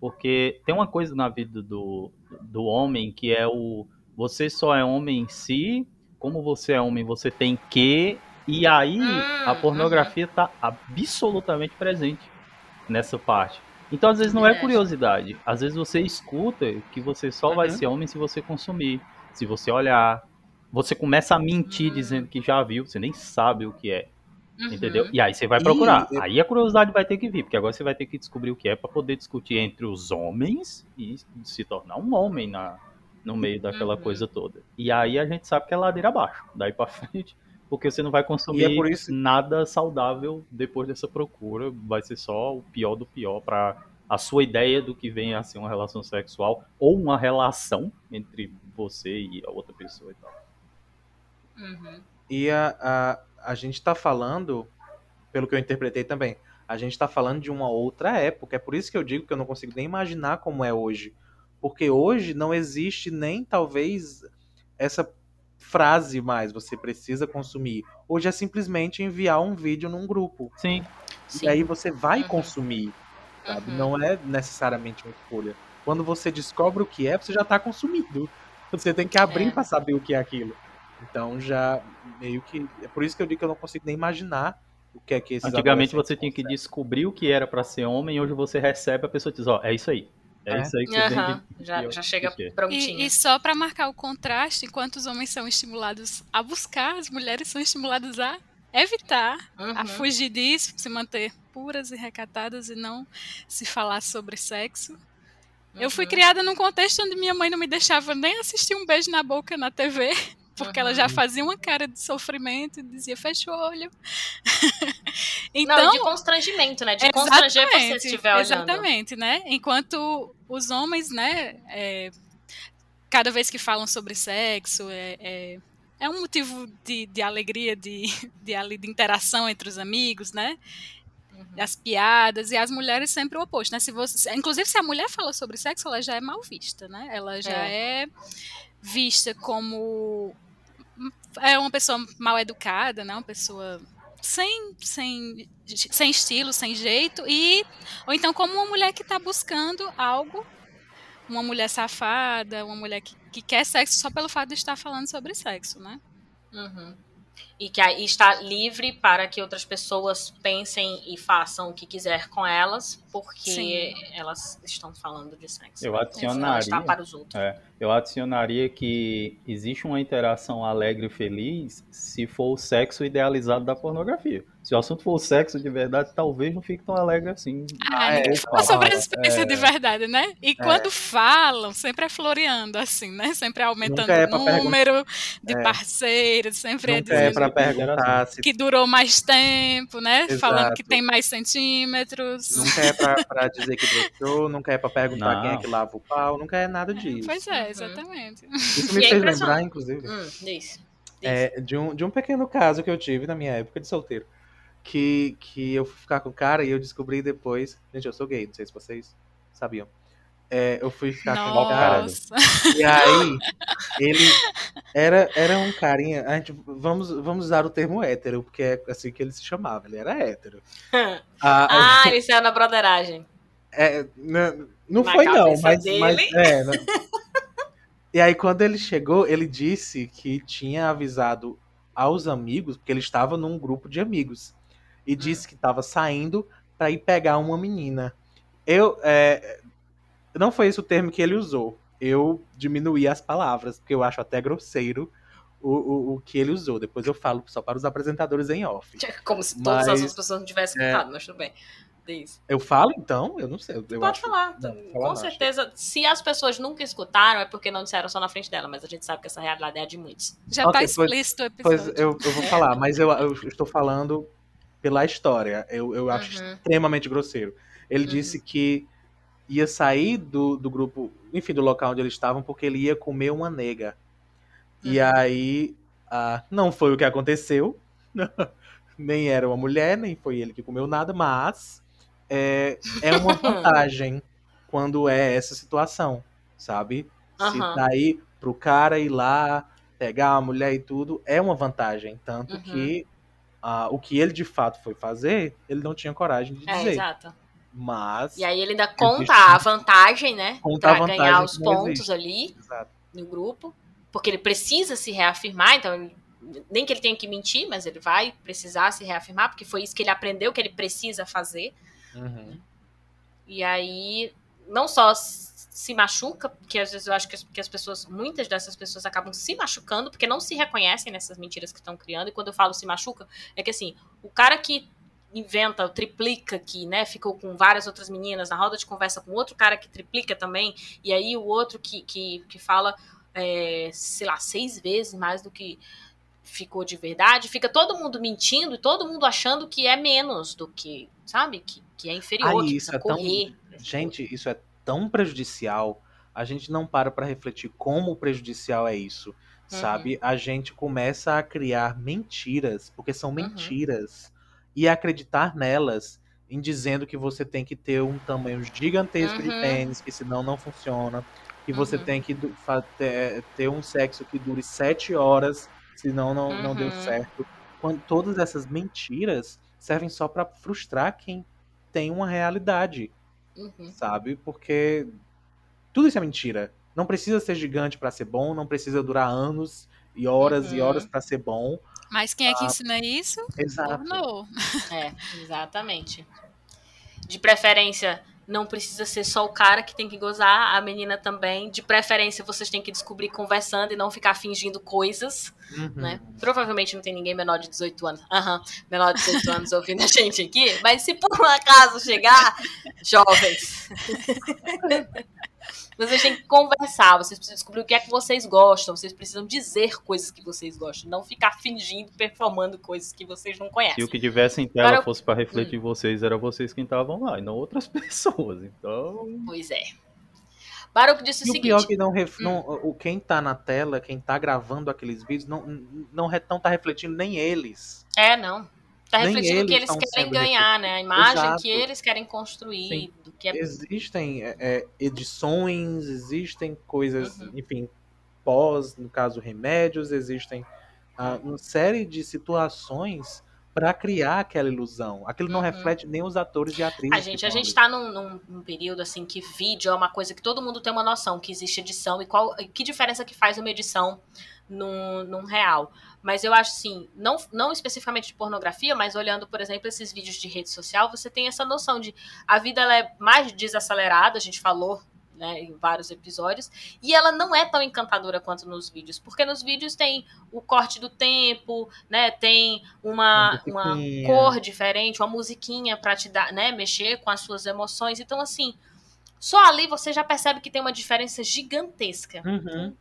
porque tem uma coisa na vida do, do homem que é o você só é homem em si, como você é homem, você tem que e aí Hum, a pornografia tá absolutamente presente nessa parte. Então, às vezes não é curiosidade. Às vezes você escuta que você só vai Uhum. ser homem se você consumir, se você olhar. Você começa a mentir Hum. dizendo que já viu, você nem sabe o que é, Uhum. entendeu? E aí você vai E procurar. eu- Aí a curiosidade vai ter que vir, porque agora você vai ter que descobrir o que é pra poder discutir entre os homens e se tornar um homem na, no meio daquela Uhum. coisa toda. E aí a gente sabe que é ladeira abaixo, daí pra frente, porque você não vai consumir é por isso- nada saudável depois dessa procura, vai ser só o pior do pior pra a sua ideia do que vem a ser uma relação sexual ou uma relação entre você e a outra pessoa e tal. Uhum. E a, a, a gente tá falando, pelo que eu interpretei também, a gente tá falando de uma outra época. É por isso que eu digo que eu não consigo nem imaginar como é hoje. Porque hoje não existe nem talvez essa frase mais, você precisa consumir. Hoje é simplesmente enviar um vídeo num grupo. Sim, Sim. E aí você vai Uhum. consumir, sabe? Uhum. Não é necessariamente uma escolha. Quando você descobre o que é, você já tá consumindo. Você tem que abrir É. pra saber o que é aquilo. Então já meio que. É por isso que eu digo que eu não consigo nem imaginar o que é que esses Antigamente você tinha que descobrir o que era pra ser homem, hoje você recebe, a pessoa diz, ó, é isso aí. É, É. isso aí que você Aham, tem que... já, que já chega prontinho. E, e só para marcar o contraste, enquanto os homens são estimulados a buscar, as mulheres são estimuladas a evitar, a Uhum. fugir disso, se manter puras e recatadas e não se falar sobre sexo. Eu fui Uhum. criada num contexto onde minha mãe não me deixava nem assistir um beijo na boca na TV, porque ela já Uhum. fazia uma cara de sofrimento e dizia, fecha o olho. Não, então, de constrangimento, né? De constranger você se estiver olhando. Exatamente, né? Enquanto os homens, né, é, cada vez que falam sobre sexo, é, é, é um motivo de, de alegria, de, de, de interação entre os amigos, né? Uhum. As piadas, e as mulheres sempre o oposto, né? Se você, inclusive, se a mulher fala sobre sexo, ela já é mal vista, né? Ela já é, vista como é uma pessoa mal educada, né? Uma pessoa sem, sem, sem estilo, sem jeito, e ou então como uma mulher que está buscando algo, uma mulher safada, uma mulher que, que quer sexo só pelo fato de estar falando sobre sexo, né? Uhum. E que aí está livre para que outras pessoas pensem e façam o que quiser com elas, porque Sim. elas estão falando de sexo. Eu adicionaria, para os outros. é, eu adicionaria que existe uma interação alegre e feliz se for o sexo idealizado da pornografia. Se o assunto for o sexo de verdade, talvez não fique tão alegre assim. Ah, Ah, ninguém é, fala sobre as experiências é. de verdade, né? E quando falam, sempre é floreando, assim, né? Sempre é aumentando é o número de É. parceiros, sempre é é dizendo pra perguntar se. que durou mais tempo, né? Exato. Falando que tem mais centímetros. Nunca é pra, pra dizer que broxou, nunca é pra perguntar Não. quem é que lava o pau, nunca é nada disso. Pois é, Uhum. exatamente. Isso me E é fez lembrar, inclusive, Hum, é, de, um, de um pequeno caso que eu tive na minha época de solteiro. Que, que eu fui ficar com o cara e eu descobri depois. Gente, eu sou gay, não sei se vocês sabiam. É, eu fui ficar com o cara. Nossa. E aí, ele era, era um carinha. A gente, vamos, vamos usar o termo hétero, porque é assim que ele se chamava. Ele era hétero. A- ah, ele saiu na broderagem. É, não não Na foi não, mas, dele. mas é. né? E aí quando ele chegou, ele disse que tinha avisado aos amigos, porque ele estava num grupo de amigos, e disse que estava saindo para ir pegar uma menina. Eu é, não foi esse o termo que ele usou. Eu diminuí as palavras, porque eu acho até grosseiro o, o, o que ele usou. Depois eu falo só para os apresentadores em off. Como se todas Mas- as outras pessoas não tivessem é. escutado, mas tudo bem. Diz. Eu falo então? Eu não sei. Eu Pode acho- falar. não, Com certeza, se as pessoas nunca escutaram, é porque não disseram só na frente dela, mas a gente sabe que essa realidade é a de muitos. Já tá pois- explícito o Pois episódio. eu, eu vou falar, mas eu, eu estou falando pela história. Eu, eu acho Uhum. extremamente grosseiro. Ele Uhum. disse que ia sair do, do grupo, enfim, do local onde eles estavam, porque ele ia comer uma nega. E Uhum. aí, ah, não foi o que aconteceu. nem era uma mulher, nem foi ele que comeu nada, mas é, é uma vantagem quando é essa situação, sabe? Se Aham. daí pro cara ir lá, pegar a mulher e tudo, é uma vantagem. Tanto Uhum. que ah, o que ele de fato foi fazer, ele não tinha coragem de É, dizer. exato. Mas. E aí ele ainda conta a vantagem, né? Conta pra vantagem ganhar os pontos existe. ali Exato. no grupo. Porque ele precisa se reafirmar, então ele- nem que ele tenha que mentir, mas ele vai precisar se reafirmar, porque foi isso que ele aprendeu que ele precisa fazer. Uhum. E aí, não só se machuca, porque às vezes eu acho que as, que as pessoas, muitas dessas pessoas acabam se machucando, porque não se reconhecem nessas mentiras que estão criando. E quando eu falo se machuca, é que assim, o cara que inventa, triplica que, né, ficou com várias outras meninas na roda de conversa com outro cara que triplica também, e aí o outro que, que, que fala, é, sei lá, seis vezes mais do que ficou de verdade, fica todo mundo mentindo e todo mundo achando que é menos do que, sabe, que, que é inferior, Ai, isso é tão- correr. Gente, isso é tão prejudicial. A gente não para pra refletir como prejudicial é isso, Uhum. sabe? A gente começa a criar mentiras, porque são Uhum. E acreditar nelas, em dizendo que você tem que ter um tamanho gigantesco de Uhum. tênis, que senão não funciona, que você Uhum. tem que ter, um sexo que dure sete horas, senão não, não deu Uhum. certo. Quando, todas essas mentiras servem só para frustrar quem tem uma realidade, Uhum. sabe? Porque tudo isso é mentira. Não precisa ser gigante para ser bom, não precisa durar anos e horas e Uhum. horas para ser bom. Mas quem é que ensina isso? Exato. É, exatamente. De preferência, não precisa ser só o cara que tem que gozar, a menina também. De preferência, vocês têm que descobrir conversando e não ficar fingindo coisas, Uhum. né? Provavelmente não tem ninguém menor de 18 anos. Aham, menor de 18 anos ouvindo a gente aqui. Mas se por um acaso chegar, jovens. Vocês têm que conversar, vocês precisam descobrir o que é que vocês gostam, vocês precisam dizer coisas que vocês gostam, não ficar fingindo, performando coisas que vocês não conhecem. Se o que tivesse em tela Agora- fosse para refletir vocês, era vocês quem estavam lá, e não outras pessoas. Então, Pois é. Baruch disse o E o seguinte. pior que não, ref- não- o quem tá na tela, quem tá gravando aqueles vídeos, não, não, não tá refletindo nem eles. É, não. Tá Nem refletindo o que eles querem ganhar, né? A imagem Exato. que eles querem construir, Sim. do que é Existem é, é, edições, existem coisas, Uhum. enfim, pós, no caso, remédios, existem ah, uma série de situações para criar aquela ilusão. Aquilo não Uhum. reflete nem os atores e atrizes. A gente, a gente tá num, num- num período assim que vídeo é uma coisa que todo mundo tem uma noção que existe edição e qual que diferença que faz uma edição num, num real. Mas eu acho assim, não, não especificamente de pornografia, mas olhando, por exemplo, esses vídeos de rede social, você tem essa noção de a vida ela é mais desacelerada, a gente falou né, em vários episódios, e ela não é tão encantadora quanto nos vídeos, porque nos vídeos tem o corte do tempo, né, tem uma, Uma cor diferente, uma musiquinha pra te dar, né, mexer com as suas emoções. Então, assim, só ali você já percebe que tem uma diferença gigantesca. Uhum.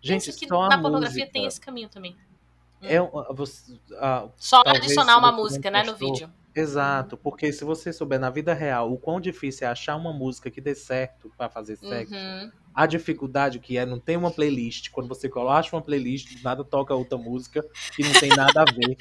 Gente, Pensa que na pornografia música tem esse caminho também. é uma- você- ah, Só adicionar uma música, né, no vídeo. Exato, porque se você souber na vida real o quão difícil é achar uma música que dê certo pra fazer sexo, Uhum. a dificuldade que é não tem uma playlist. Quando você coloca uma playlist, nada toca outra música que não tem nada a ver.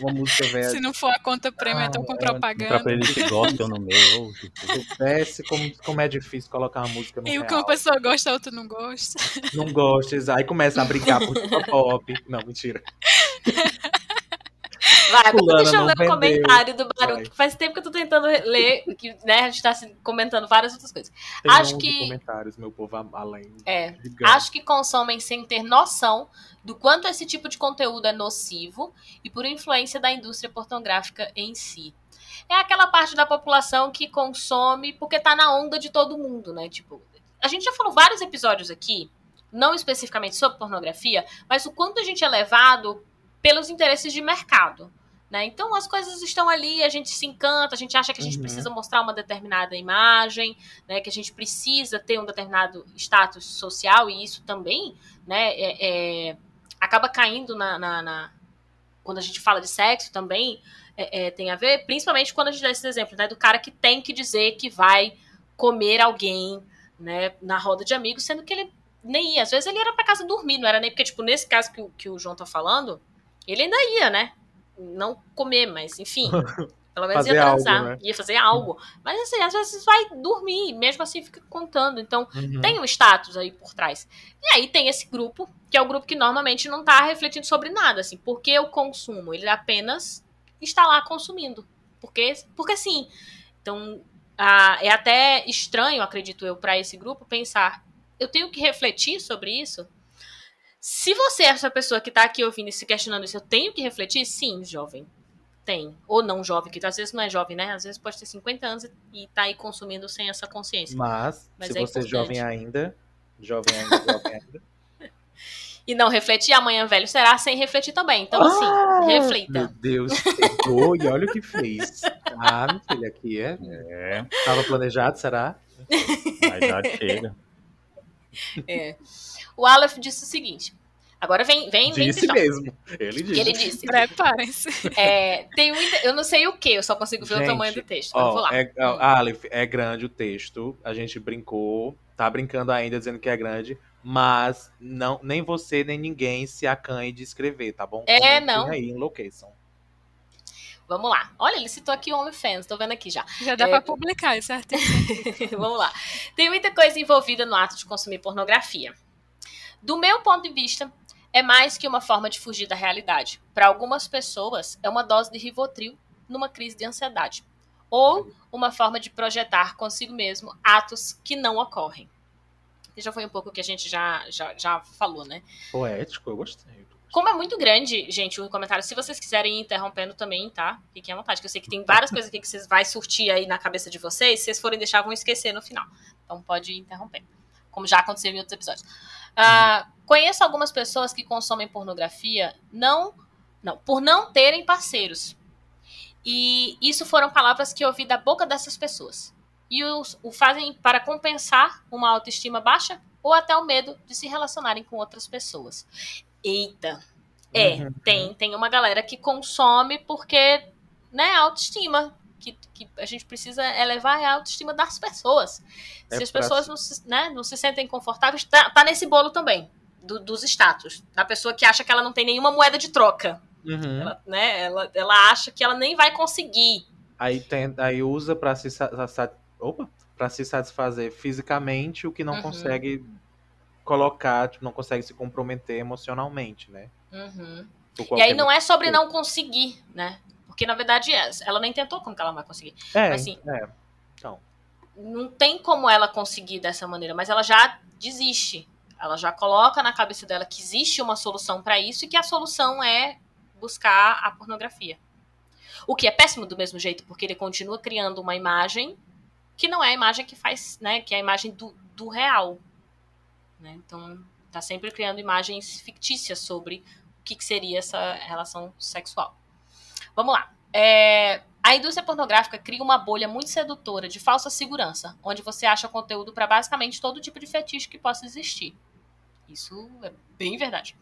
Uma música velha. Se não for a conta premium, então com Ah, é, pra propaganda. playlist gospel no meio. Jesus. Desce como, como é difícil colocar uma música no E o que uma pessoa gosta, a outra não gosta. Não gosta, aí começa a brigar por pop. Não, mentira. Vai, Fulana deixa eu ler o comentário do Baruch. Vai. que Faz tempo que eu tô tentando ler, que né, a gente tá assim, comentando várias outras coisas. Tem Acho 11 que- comentários, meu povo, além. É, Gigante. Acho que consomem sem ter noção do quanto esse tipo de conteúdo é nocivo e por influência da indústria pornográfica em si. É aquela parte da população que consome porque tá na onda de todo mundo, né? Tipo, a gente já falou vários episódios aqui, não especificamente sobre pornografia, mas o quanto a gente é levado pelos interesses de mercado. Né? Então as coisas estão ali, a gente se encanta, a gente acha que a gente Uhum. precisa mostrar uma determinada imagem, né? Que a gente precisa ter um determinado status social, e isso também né, é, é- acaba caindo na, na- na- Quando a gente fala de sexo também é, é, tem a ver, principalmente quando a gente dá esse exemplo, né? Do cara que tem que dizer que vai comer alguém né, na roda de amigos, sendo que ele nem ia. Às vezes ele era pra casa dormir, não era nem porque, tipo, nesse caso que, o- que o João tá falando, ele ainda ia, né? Não comer, mas enfim. Pelo menos Fazer ia algo, transar, né? ia fazer algo. Mas assim, às vezes vai dormir, mesmo assim fica contando. Então, Uhum. tem um status aí por trás. E aí tem esse grupo, que é o grupo que normalmente não tá refletindo sobre nada, assim, porque eu consumo, ele apenas está lá consumindo. Porque, porque sim. Então, ah, é até estranho, acredito eu, para esse grupo pensar, eu tenho que refletir sobre isso? Se você é essa pessoa que tá aqui ouvindo e se questionando isso, eu tenho que refletir? Sim, jovem. Tem. Ou não jovem, que às vezes não é jovem, né? Às vezes pode ter 50 anos e tá aí consumindo sem essa consciência. Mas, Mas se é você é jovem ainda, jovem ainda, jovem ainda. e não refletir, amanhã velho será sem refletir também. Então, assim, Ah, Meu reflita. Deus, pegou e olha o que fez. Ah, meu filho, aqui é. É, Tava planejado, será? a idade chega. É. O Aleph disse o seguinte. Agora vem, vem, vem Disse mesmo. Ele disse. ele disse. Preparem-se. é, tem muita, eu não sei o que, eu só consigo ver Gente, o tamanho do texto. Ó, vou lá. é, ó, Aleph, é grande o texto. A gente brincou, tá brincando ainda dizendo que é grande, mas não, nem você nem ninguém se acanhe de escrever, tá bom? É, Comentem não. Aí, enlouqueçam. Vamos lá. Olha, ele citou aqui OnlyFans, tô vendo aqui já. Já dá É. pra publicar esse artigo. Vamos lá. Tem muita coisa envolvida no ato de consumir pornografia. Do meu ponto de vista, é mais que uma forma de fugir da realidade. Para algumas pessoas, é uma dose de Rivotril numa crise de ansiedade. Ou uma forma de projetar consigo mesmo atos que não ocorrem. Já foi um pouco o que a gente já, já, já falou, né? Poético, eu gostei. Como é muito grande, gente, o comentário, se vocês quiserem ir interrompendo também, tá? Fiquem à vontade, que eu sei que tem várias coisas aqui que vocês vai surtir aí na cabeça de vocês, se vocês forem deixar, vão esquecer no final. Então pode ir interrompendo, como já aconteceu em outros episódios. Uh, conheço algumas pessoas que consomem pornografia não, não, por não terem parceiros. E isso foram palavras que eu ouvi da boca dessas pessoas. E os, o fazem para compensar uma autoestima baixa ou até o medo de se relacionarem com outras pessoas. Eita. É, uhum. tem, tem uma galera que consome porque, né, autoestima. Que, que a gente precisa elevar a autoestima das pessoas. É se as pessoas não se, né, não se sentem confortáveis, tá, tá nesse bolo também. Do, dos status. Da pessoa que acha que ela não tem nenhuma moeda de troca. Uhum. Ela, né, ela, ela acha que ela nem vai conseguir. Aí, tem, aí usa para se, opa, se satisfazer fisicamente o que não uhum. consegue colocar, tipo, não consegue se comprometer emocionalmente, né? Uhum. E aí não é sobre não conseguir, né? Porque na verdade é, ela nem tentou como que ela vai conseguir. É, mas, assim, é. Então. Não tem como ela conseguir dessa maneira, mas ela já desiste. Ela já coloca na cabeça dela que existe uma solução para isso e que a solução é buscar a pornografia. O que é péssimo do mesmo jeito, porque ele continua criando uma imagem que não é a imagem que faz, né? Que é a imagem do, do real. Né? Então, está sempre criando imagens fictícias sobre o que, que seria essa relação sexual. Vamos lá. É, a indústria pornográfica cria uma bolha muito sedutora de falsa segurança, onde você acha conteúdo para basicamente todo tipo de fetiche que possa existir. Isso é bem verdade.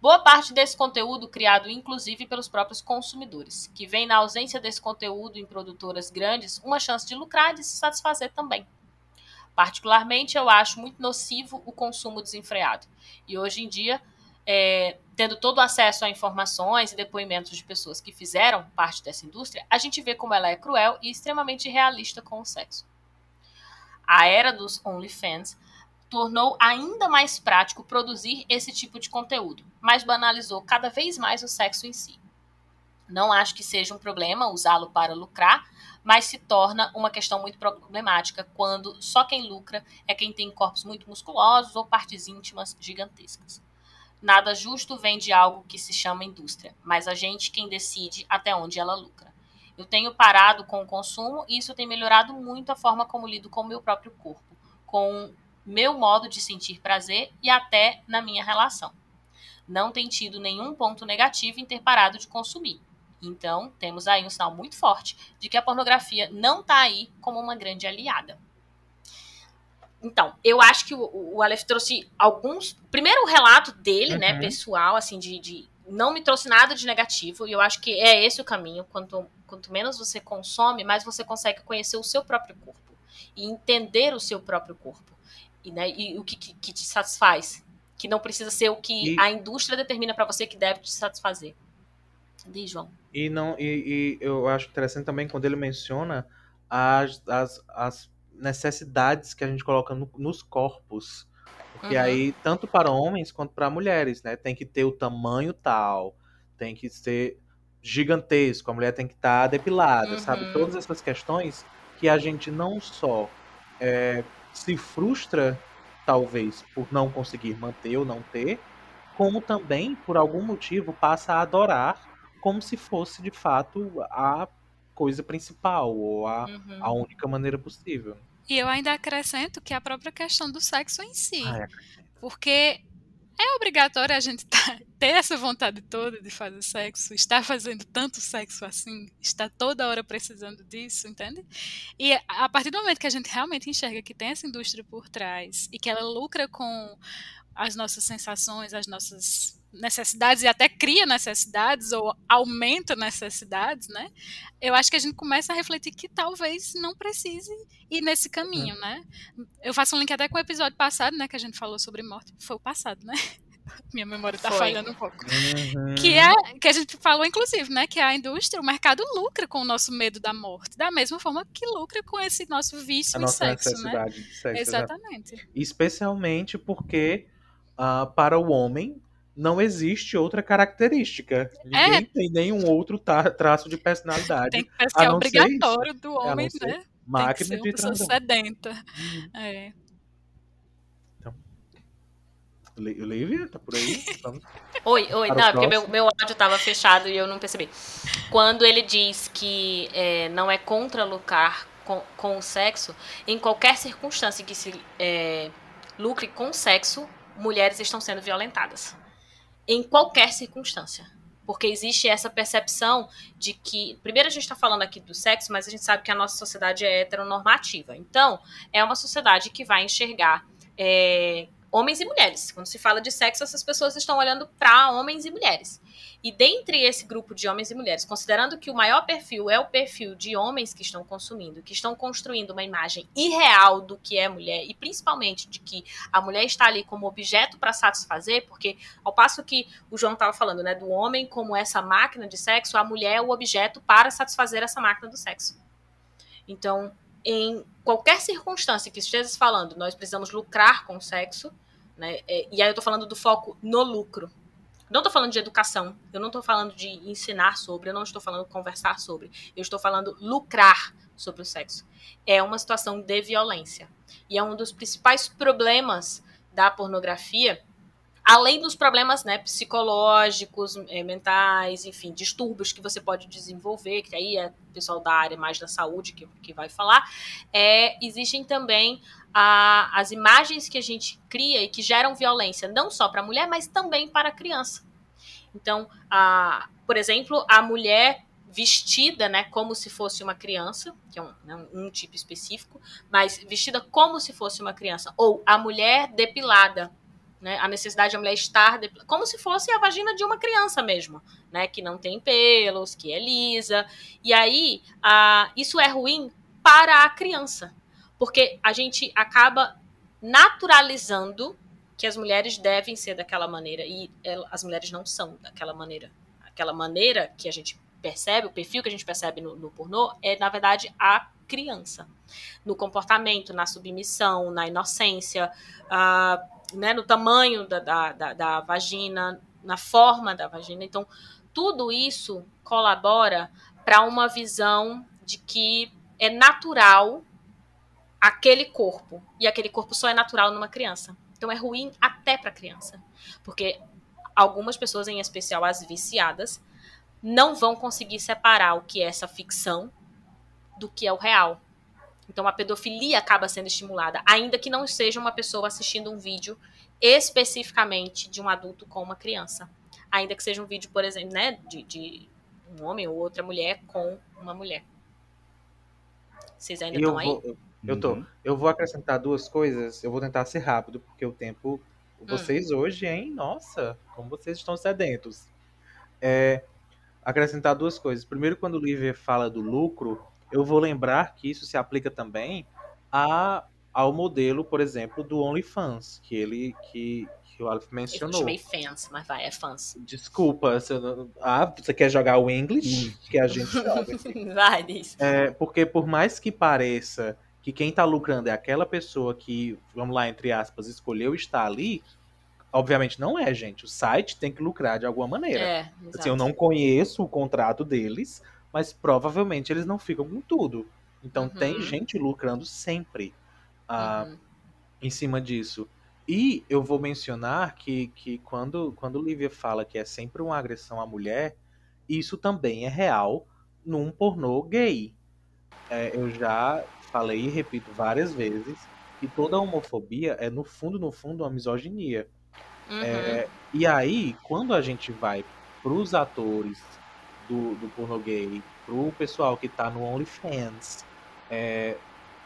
Boa parte desse conteúdo criado inclusive pelos próprios consumidores, que vem na ausência desse conteúdo em produtoras grandes uma chance de lucrar e de se satisfazer também. Particularmente, eu acho muito nocivo o consumo desenfreado. E hoje em dia, é, tendo todo o acesso a informações e depoimentos de pessoas que fizeram parte dessa indústria, a gente vê como ela é cruel e extremamente realista com o sexo. A era dos OnlyFans tornou ainda mais prático produzir esse tipo de conteúdo, mas banalizou cada vez mais o sexo em si. Não acho que seja um problema usá-lo para lucrar, mas se torna uma questão muito problemática quando só quem lucra é quem tem corpos muito musculosos ou partes íntimas gigantescas. Nada justo vem de algo que se chama indústria, mas a gente quem decide até onde ela lucra. Eu tenho parado com o consumo e isso tem melhorado muito a forma como lido com o meu próprio corpo, com meu modo de sentir prazer e até na minha relação. Não tem tido nenhum ponto negativo em ter parado de consumir. Então, temos aí um sinal muito forte de que a pornografia não está aí como uma grande aliada. Então, eu acho que o, o Aleph trouxe alguns. Primeiro, o relato dele, né, uhum. né, pessoal, assim, de, de. Não me trouxe nada de negativo, e eu acho que é esse o caminho. Quanto, quanto menos você consome, mais você consegue conhecer o seu próprio corpo e entender o seu próprio corpo. E, né, e o que, que, que te satisfaz. Que não precisa ser o que e... a indústria determina para você que deve te satisfazer. Diz, João. E, não, e, e, eu acho interessante também quando ele menciona as, as, as necessidades que a gente coloca no, nos corpos. Porque uhum. aí, tanto para homens quanto para mulheres, né? Tem que ter o tamanho tal, tem que ser gigantesco, a mulher tem que estar tá depilada, uhum. sabe? Todas essas questões que a gente não só é, se frustra, talvez, por não conseguir manter ou não ter, como também, por algum motivo, passa a adorar como se fosse de fato a coisa principal ou a, uhum. a única maneira possível. E eu ainda acrescento que a própria questão do sexo em si. Ah, é. Porque é obrigatório a gente tá, ter essa vontade toda de fazer sexo, estar fazendo tanto sexo assim, estar toda hora precisando disso, entende? E a partir do momento que a gente realmente enxerga que tem essa indústria por trás e que ela lucra com as nossas sensações, as nossas necessidades e até cria necessidades ou aumenta necessidades, né? Eu acho que a gente começa a refletir que talvez não precise ir nesse caminho, uhum. né? Eu faço um link até com o episódio passado, né, que a gente falou sobre morte. Foi o passado, né? Minha memória tá Foi. falhando um pouco. Uhum. Que é que a gente falou inclusive, né, que a indústria, o mercado lucra com o nosso medo da morte, da mesma forma que lucra com esse nosso vício a em nossa sexo, né? necessidade né? De sexo, exatamente. Especialmente porque uh, para o homem não existe outra característica. Ninguém é. tem nenhum outro traço de personalidade. Tem que ser obrigatório do homem, né? Máquina tem que ser uma de sedenta. Uhum. É. Então. Lívia, tá por aí? Oi, oi. Não, porque meu, meu áudio tava fechado e eu não percebi. Quando ele diz que é, não é contra lucrar com, com o sexo, em qualquer circunstância que se é, lucre com sexo, mulheres estão sendo violentadas. Em qualquer circunstância. Porque existe essa percepção de que. Primeiro, a gente está falando aqui do sexo, mas a gente sabe que a nossa sociedade é heteronormativa. Então, é uma sociedade que vai enxergar é, homens e mulheres. Quando se fala de sexo, essas pessoas estão olhando para homens e mulheres. E dentre esse grupo de homens e mulheres, considerando que o maior perfil é o perfil de homens que estão consumindo, que estão construindo uma imagem irreal do que é mulher, e principalmente de que a mulher está ali como objeto para satisfazer, porque ao passo que o João estava falando, né, do homem como essa máquina de sexo, a mulher é o objeto para satisfazer essa máquina do sexo. Então, em qualquer circunstância que estejas falando, nós precisamos lucrar com o sexo, né? É, e aí eu estou falando do foco no lucro. Não estou falando de educação, eu não estou falando de ensinar sobre, eu não estou falando de conversar sobre, eu estou falando lucrar sobre o sexo. É uma situação de violência. E é um dos principais problemas da pornografia, além dos problemas né, psicológicos, é, mentais, enfim, distúrbios que você pode desenvolver, que aí é o pessoal da área mais da saúde que, que vai falar, é, existem também a, as imagens que a gente cria e que geram violência, não só para a mulher, mas também para a criança. Então, a, por exemplo, a mulher vestida, né, como se fosse uma criança, que é um, né, um, tipo específico, mas vestida como se fosse uma criança, ou a mulher depilada, né, a necessidade da mulher estar depilada, como se fosse a vagina de uma criança mesmo, né, que não tem pelos, que é lisa, e aí a, isso é ruim para a criança, porque a gente acaba naturalizando que as mulheres devem ser daquela maneira e as mulheres não são daquela maneira. Aquela maneira que a gente percebe, o perfil que a gente percebe no, no pornô é, na verdade, a criança. No comportamento, na submissão, na inocência, uh, né, no tamanho da, da, da, da vagina, na forma da vagina. Então, tudo isso colabora para uma visão de que é natural aquele corpo. E aquele corpo só é natural numa criança. Então é ruim até para criança. Porque algumas pessoas, em especial as viciadas, não vão conseguir separar o que é essa ficção do que é o real. Então a pedofilia acaba sendo estimulada, ainda que não seja uma pessoa assistindo um vídeo especificamente de um adulto com uma criança. Ainda que seja um vídeo, por exemplo, né, de, de um homem ou outra mulher com uma mulher. Vocês ainda estão aí? Vou, eu tô. Uhum. Eu vou acrescentar duas coisas. Eu vou tentar ser rápido, porque o tempo. Vocês hum. hoje, hein? Nossa, como vocês estão sedentos. É, acrescentar duas coisas. Primeiro, quando o Lívia fala do lucro, eu vou lembrar que isso se aplica também a, ao modelo, por exemplo, do OnlyFans, que ele que, que o Aleph mencionou. Eu chamei fans, mas vai, é fãs. Desculpa, você, ah, você quer jogar o English? Que a gente joga. Assim. vai, diz. É, porque por mais que pareça que quem está lucrando é aquela pessoa que, vamos lá, entre aspas, escolheu estar ali, obviamente não é, gente. O site tem que lucrar de alguma maneira. É, assim, eu não conheço o contrato deles, mas provavelmente eles não ficam com tudo. Então uhum. tem gente lucrando sempre uh, uhum. em cima disso. E eu vou mencionar que, que quando, quando Lívia fala que é sempre uma agressão à mulher, isso também é real num pornô gay. É, eu já falei e repito várias vezes que toda homofobia é, no fundo, no fundo, uma misoginia. Uhum. É, e aí, quando a gente vai pros atores do, do porno gay, pro pessoal que tá no OnlyFans, é,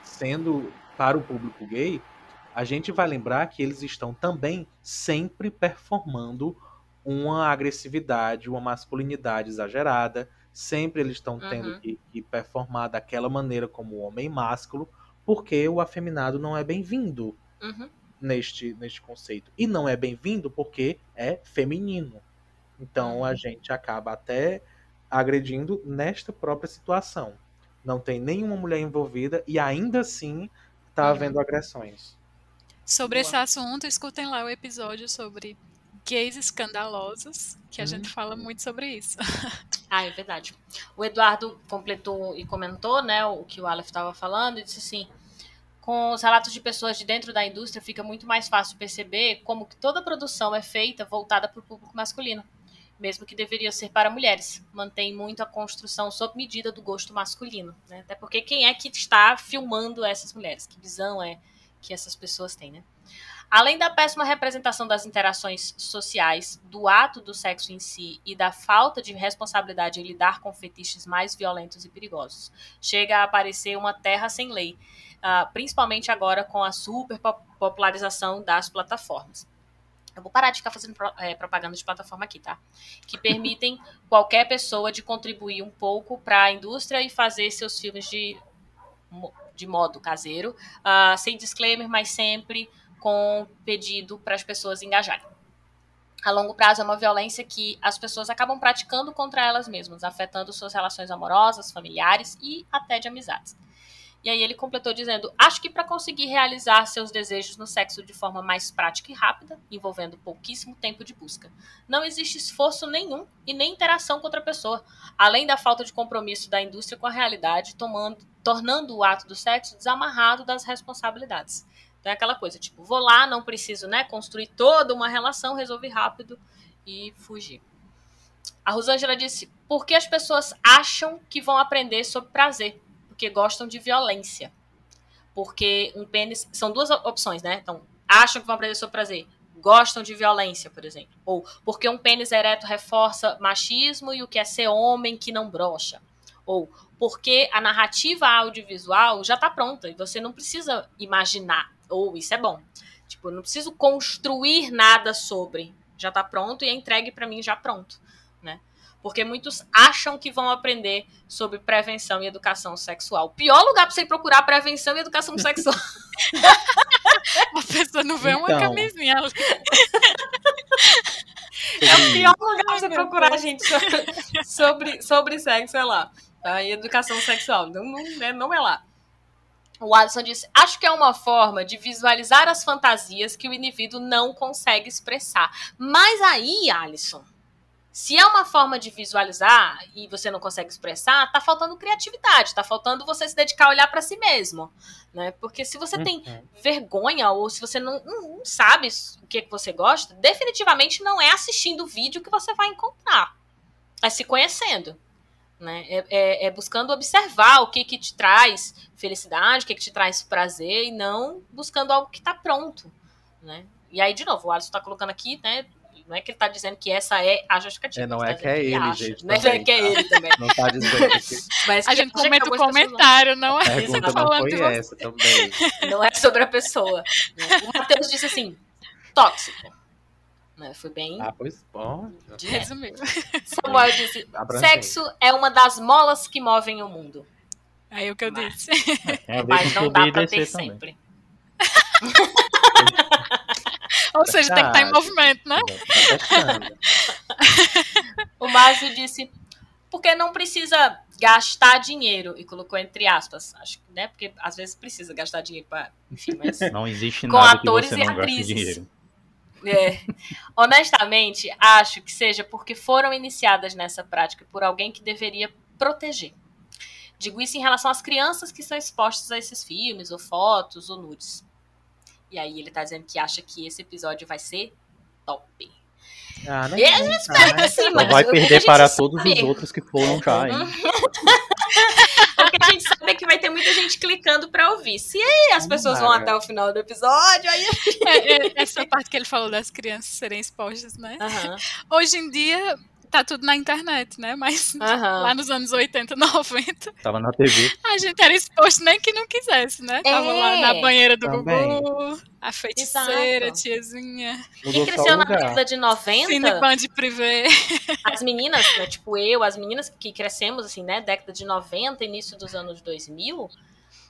sendo para o público gay, a gente vai lembrar que eles estão também sempre performando uma agressividade, uma masculinidade exagerada, sempre eles estão tendo uhum. que, que, performar daquela maneira como homem másculo, porque o afeminado não é bem-vindo uhum. neste, neste conceito. E não é bem-vindo porque é feminino. Então uhum. a gente acaba até agredindo nesta própria situação. Não tem nenhuma mulher envolvida e ainda assim está uhum. havendo agressões. Sobre Boa. esse assunto, escutem lá o episódio sobre gays escandalosos, que a hum. gente fala muito sobre isso. Ah, é verdade. O Eduardo completou e comentou, né, o que o Aleph estava falando, e disse assim: com os relatos de pessoas de dentro da indústria, fica muito mais fácil perceber como que toda a produção é feita voltada para o público masculino, mesmo que deveria ser para mulheres. Mantém muito a construção sob medida do gosto masculino, né? Até porque quem é que está filmando essas mulheres? Que visão é que essas pessoas têm, né? Além da péssima representação das interações sociais, do ato do sexo em si e da falta de responsabilidade em lidar com fetiches mais violentos e perigosos, chega a aparecer uma terra sem lei, uh, principalmente agora com a superpopularização das plataformas. Eu vou parar de ficar fazendo é, propaganda de plataforma aqui, tá? Que permitem qualquer pessoa de contribuir um pouco para a indústria e fazer seus filmes de, de modo caseiro, uh, sem disclaimer, mas sempre com pedido para as pessoas engajarem. A longo prazo é uma violência que as pessoas acabam praticando contra elas mesmas, afetando suas relações amorosas, familiares e até de amizades. E aí ele completou dizendo: Acho que para conseguir realizar seus desejos no sexo de forma mais prática e rápida, envolvendo pouquíssimo tempo de busca, não existe esforço nenhum e nem interação com outra pessoa, além da falta de compromisso da indústria com a realidade, tomando, tornando o ato do sexo desamarrado das responsabilidades. Então é aquela coisa, tipo, vou lá, não preciso, né, construir toda uma relação, resolver rápido e fugir. A Rosângela disse: por que as pessoas acham que vão aprender sobre prazer? Porque gostam de violência. Porque um pênis. São duas opções, né? Então, acham que vão aprender sobre prazer. Gostam de violência, por exemplo. Ou porque um pênis ereto reforça machismo e o que é ser homem que não brocha. Ou porque a narrativa audiovisual já está pronta e você não precisa imaginar ou isso é bom. Tipo, eu não preciso construir nada sobre. Já tá pronto e é entregue para mim já pronto, né? Porque muitos acham que vão aprender sobre prevenção e educação sexual. O pior lugar para você procurar prevenção e educação sexual. A pessoa não vê então. uma camisinha ali. É o pior lugar pra você procurar, gente, sobre, sobre, sobre sexo, é lá. Tá? E educação sexual. Não, não, né, não é lá. O Alisson disse: Acho que é uma forma de visualizar as fantasias que o indivíduo não consegue expressar. Mas aí, Alisson, se é uma forma de visualizar e você não consegue expressar, tá faltando criatividade, tá faltando você se dedicar a olhar para si mesmo, né? Porque se você tem uhum. vergonha ou se você não, não, sabe o que, que você gosta, definitivamente não é assistindo o vídeo que você vai encontrar. É se conhecendo. Né? É, é, é, buscando observar o que, que te traz felicidade, o que, que te traz prazer, e não buscando algo que está pronto. Né? E aí, de novo, o Alisson está colocando aqui, né? Não é que ele está dizendo que essa é a justificativa. É, não é tá que é ele, acha, gente. Não é que é ele também. Não está dizendo que... Mas a gente comenta o comentário, não é isso que falando foi essa também. Não é sobre a pessoa. O Matheus disse assim, tóxico. Né? Foi bem. Ah, pois bom. Resumido. Samuel disse: sexo é uma das molas que movem o mundo. Aí o que eu mas, disse. É, mas não dá pra ter sempre. Ou seja, tem que estar em movimento, né? o Márcio disse: porque não precisa gastar dinheiro e colocou entre aspas, acho que, né? Porque às vezes precisa gastar dinheiro para, enfim, mas não existe nada com atores que você e não atrizes. dinheiro. É. Honestamente, acho que seja porque foram iniciadas nessa prática por alguém que deveria proteger. Digo isso em relação às crianças que são expostas a esses filmes, ou fotos, ou nudes. E aí ele tá dizendo que acha que esse episódio vai ser top. Ah, não eu espero que sim, mas vai perder para todos os outros que foram já, hein? Porque a gente sabe que vai ter muita gente clicando pra ouvir. Se as pessoas vão até o final do episódio, aí. É, é, essa parte que ele falou das crianças serem expostas, né? Uhum. Hoje em dia, tá tudo na internet, né? Mas uhum. lá nos anos 80, 90. Tava na TV. A gente era exposto nem que não quisesse, né? É. Tava lá na banheira do Também. Gugu, a feiticeira, Exato. tiazinha. Quem cresceu na década de 90. Cineband privê. As meninas, né, tipo eu, as meninas que crescemos, assim, né? Década de 90, início dos anos 2000.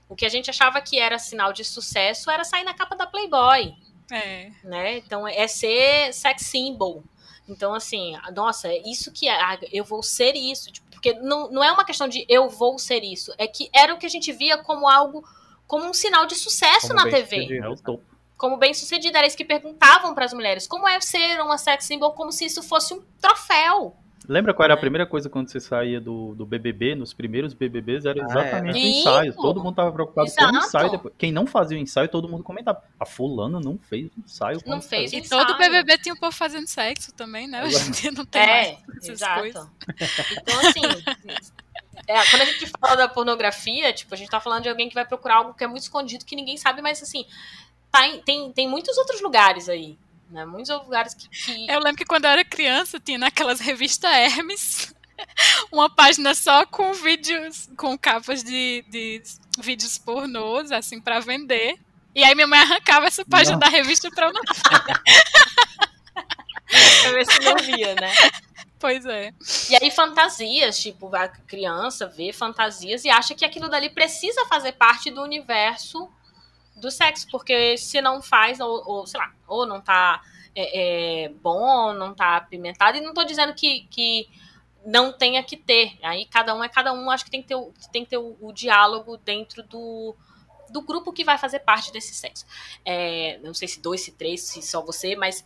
O que a gente achava que era sinal de sucesso era sair na capa da Playboy. É. Né? Então é ser sex symbol. Então, assim, nossa, é isso que é, ah, eu vou ser isso. Tipo, porque não, não é uma questão de eu vou ser isso. É que era o que a gente via como algo, como um sinal de sucesso como na TV. É o topo. como bem sucedida. Era isso que perguntavam para as mulheres. Como é ser uma sex symbol como se isso fosse um troféu. Lembra qual era a primeira coisa quando você saía do, do BBB? Nos primeiros BBBs era exatamente ah, é. o ensaio. Todo mundo tava preocupado Exato. com o ensaio. Depois. Quem não fazia o ensaio, todo mundo comentava. A fulana não fez o ensaio. Não fez E todo BBB tinha um povo fazendo sexo também, né? Hoje em dia não tem é, mais essas exato. coisas. Então, assim... É, quando a gente fala da pornografia, tipo, a gente tá falando de alguém que vai procurar algo que é muito escondido, que ninguém sabe, mas assim, tá em, tem, tem muitos outros lugares aí né? Muitos lugares que, que, Eu lembro que quando eu era criança tinha naquelas revistas Hermes uma página só com vídeos, com capas de, de vídeos pornôs, assim, para vender. E aí minha mãe arrancava essa página não. da revista pra eu não pra ver se não via, né? Pois é. E aí fantasias, tipo, a criança vê fantasias e acha que aquilo dali precisa fazer parte do universo do sexo, porque se não faz, ou, ou sei lá, ou não tá é, é, bom, não tá apimentado, e não tô dizendo que, que não tenha que ter. Aí cada um é cada um, acho que tem que ter, o, tem que ter o, o diálogo dentro do, do grupo que vai fazer parte desse sexo. É, não sei se dois, se três, se só você, mas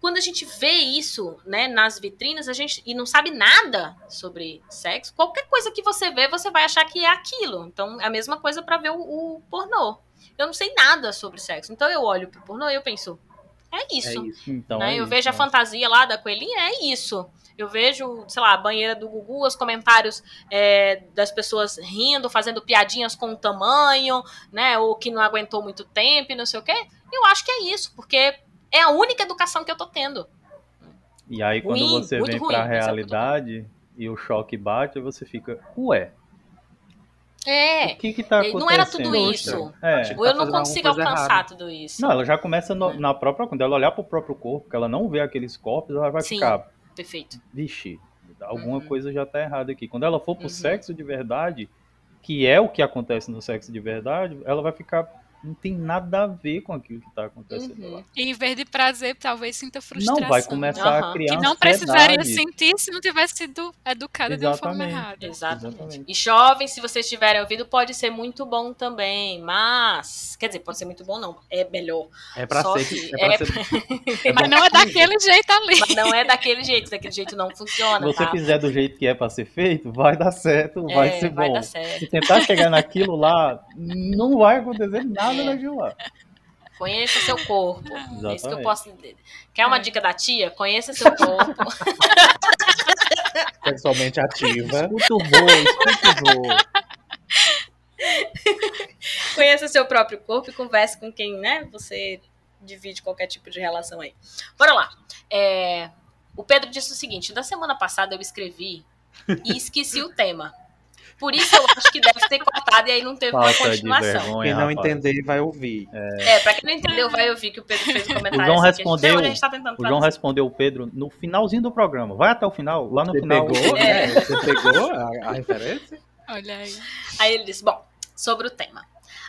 quando a gente vê isso, né, nas vitrinas, a gente e não sabe nada sobre sexo, qualquer coisa que você vê, você vai achar que é aquilo. Então, é a mesma coisa para ver o, o pornô eu não sei nada sobre sexo. Então eu olho pro pornô e eu penso, é isso. É isso. Então, né? é eu isso, vejo a fantasia lá da coelhinha, é isso. Eu vejo, sei lá, a banheira do Gugu, os comentários é, das pessoas rindo, fazendo piadinhas com o tamanho, né? Ou que não aguentou muito tempo e não sei o quê. Eu acho que é isso, porque é a única educação que eu tô tendo. E aí, quando ruim, você vem ruim, pra realidade e o choque bate, você fica, ué, é. O que que tá acontecendo? Não era tudo isso. É. Tipo, eu não consigo alcançar errada. tudo isso. Não, ela já começa no, na própria. Quando ela olhar pro próprio corpo, que ela não vê aqueles corpos, ela vai Sim, ficar. Perfeito. Vixe, alguma uhum. coisa já tá errada aqui. Quando ela for pro uhum. sexo de verdade, que é o que acontece no sexo de verdade, ela vai ficar não tem nada a ver com aquilo que está acontecendo uhum. lá. E em vez de prazer, talvez sinta frustração. Não, vai começar uhum. a criar Que não precisaria sentir se não tivesse sido educada Exatamente. de uma forma errada. Exatamente. Exatamente. E jovens, se vocês tiverem ouvido, pode ser muito bom também, mas... Quer dizer, pode ser muito bom não, é melhor. É pra Só ser... Que, é pra é... Ser... mas não é daquele jeito ali. Mas não é daquele jeito, daquele jeito não funciona, Se você tá? fizer do jeito que é pra ser feito, vai dar certo, é, vai ser vai bom. Dar certo. Se tentar chegar naquilo lá, não vai acontecer nada é. naquilo lá. Conheça seu corpo. Exatamente. É isso que eu posso dizer. Quer uma dica da tia? Conheça seu corpo. Sexualmente ativa. Escuta o voo, escuta o voo. Conheça seu próprio corpo e converse com quem, né? Você divide qualquer tipo de relação aí. Bora lá. É, o Pedro disse o seguinte: da semana passada eu escrevi e esqueci o tema. Por isso eu acho que deve ter cortado e aí não teve Falta uma continuação. Vergonha, quem não rapaz. entender vai ouvir. É. é, pra quem não entendeu, vai ouvir que o Pedro fez um comentário. O João assim, respondeu, a gente tá o João respondeu o Pedro no finalzinho do programa. Vai até o final, lá no Você final. Pegou, é. né? Você pegou a, a referência? Olha aí. Aí ele disse, bom, sobre o tema.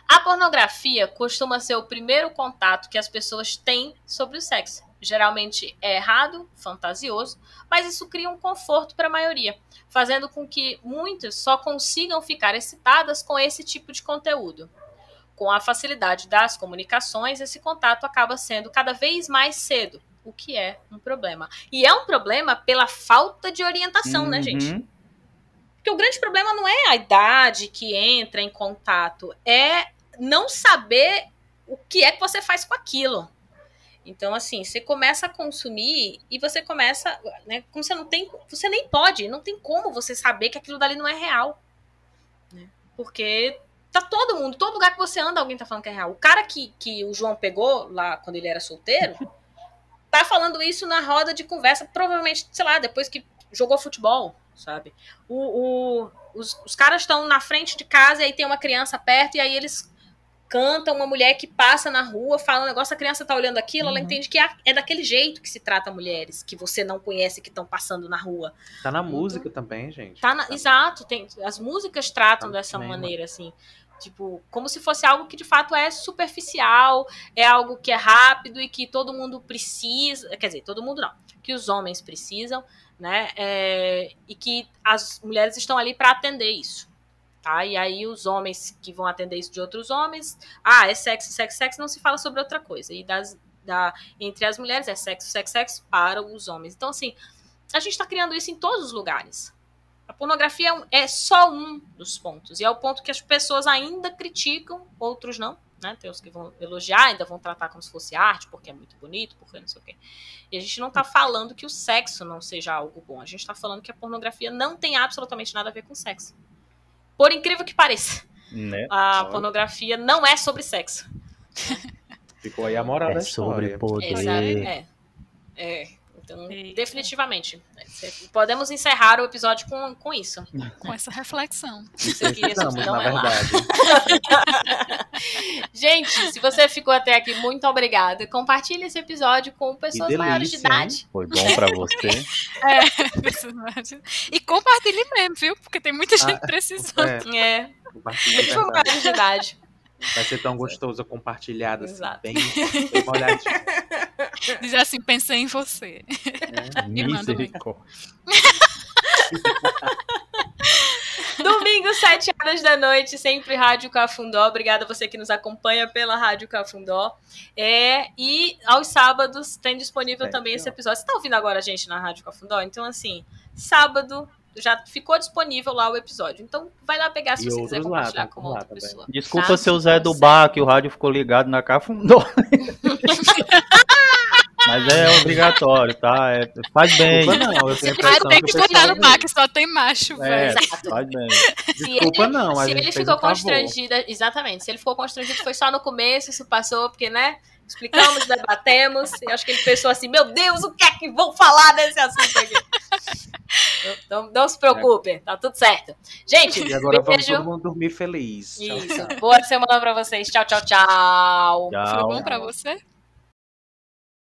A pornografia costuma ser o primeiro contato que as pessoas têm sobre o sexo. Geralmente é errado, fantasioso, mas isso cria um conforto para a maioria fazendo com que muitas só consigam ficar excitadas com esse tipo de conteúdo. Com a facilidade das comunicações, esse contato acaba sendo cada vez mais cedo, o que é um problema. E é um problema pela falta de orientação, né, uhum. né, gente? Porque o grande problema não é a idade que entra em contato, é não saber o que é que você faz com aquilo. Então, assim, você começa a consumir e você começa, né? Como você não tem, você nem pode, não tem como você saber que aquilo dali não é real, né? Porque tá todo mundo, todo lugar que você anda, alguém tá falando que é real. O cara que, que o João pegou lá quando ele era solteiro, tá falando isso na roda de conversa, provavelmente, sei lá, depois que jogou futebol, sabe? O, o os, os caras estão na frente de casa e aí tem uma criança perto e aí eles canta uma mulher que passa na rua, fala um negócio, a criança tá olhando aquilo, uhum. ela entende que é, é daquele jeito que se trata mulheres que você não conhece que estão passando na rua. Tá na então, música também, gente. Tá na, exato, tem, as músicas tratam tá dessa maneira, assim. Tipo, como se fosse algo que de fato é superficial, é algo que é rápido e que todo mundo precisa. Quer dizer, todo mundo não. Que os homens precisam, né? É, e que as mulheres estão ali para atender isso. Tá? E aí os homens que vão atender isso de outros homens, ah, é sexo, sexo, sexo, não se fala sobre outra coisa. E das, da, entre as mulheres é sexo, sexo, sexo para os homens. Então, assim, a gente está criando isso em todos os lugares. A pornografia é só um dos pontos. E é o ponto que as pessoas ainda criticam, outros não. Né? Tem os que vão elogiar, ainda vão tratar como se fosse arte, porque é muito bonito, porque não sei o quê. E a gente não está falando que o sexo não seja algo bom. A gente está falando que a pornografia não tem absolutamente nada a ver com sexo. Por incrível que pareça. Né? A pornografia não é sobre sexo. Ficou aí a moral é da história. Sobre poder. É. é. Então, definitivamente. Podemos encerrar o episódio com, com isso. Com essa reflexão. Precisamos, na é verdade. Gente, se você ficou até aqui, muito obrigada. Compartilhe esse episódio com pessoas delícia, maiores de idade. Hein? Foi bom para você. é, e compartilhe mesmo, viu? Porque tem muita gente ah, precisando. É. é. Pessoas maiores de idade. Vai ser tão gostoso compartilhado assim, bem, bem molhadinho. Dizer assim, pensei em você. É, misericórdia. Domingo, 7 horas da noite, sempre Rádio Cafundó. Obrigada a você que nos acompanha pela Rádio Cafundó. É, e aos sábados tem disponível também esse episódio. Você está ouvindo agora a gente na Rádio Cafundó? Então, assim, sábado já ficou disponível lá o episódio. Então, vai lá pegar se e você quiser compartilhar lá, com outra pessoa. Desculpa, tá? seu Zé do bar, que o rádio ficou ligado na Cafundó. Mas é obrigatório, tá? É, faz bem. Desculpa não, eu tenho ah, tem que escutar no bar, que só tem macho, é, Faz bem. Desculpa ele, não, Se ele ficou constrangido, exatamente, se ele ficou constrangido foi só no começo, isso passou, porque, né? Explicamos, debatemos, e acho que ele pensou assim, meu Deus, o que é que vão falar desse assunto aqui? Não, não, se preocupe, tá tudo certo. Gente, e agora beijo. vamos todo mundo dormir feliz. Isso. Tchau, tchau. Boa semana pra vocês. Tchau, tchau, tchau. tchau. Foi bom pra você?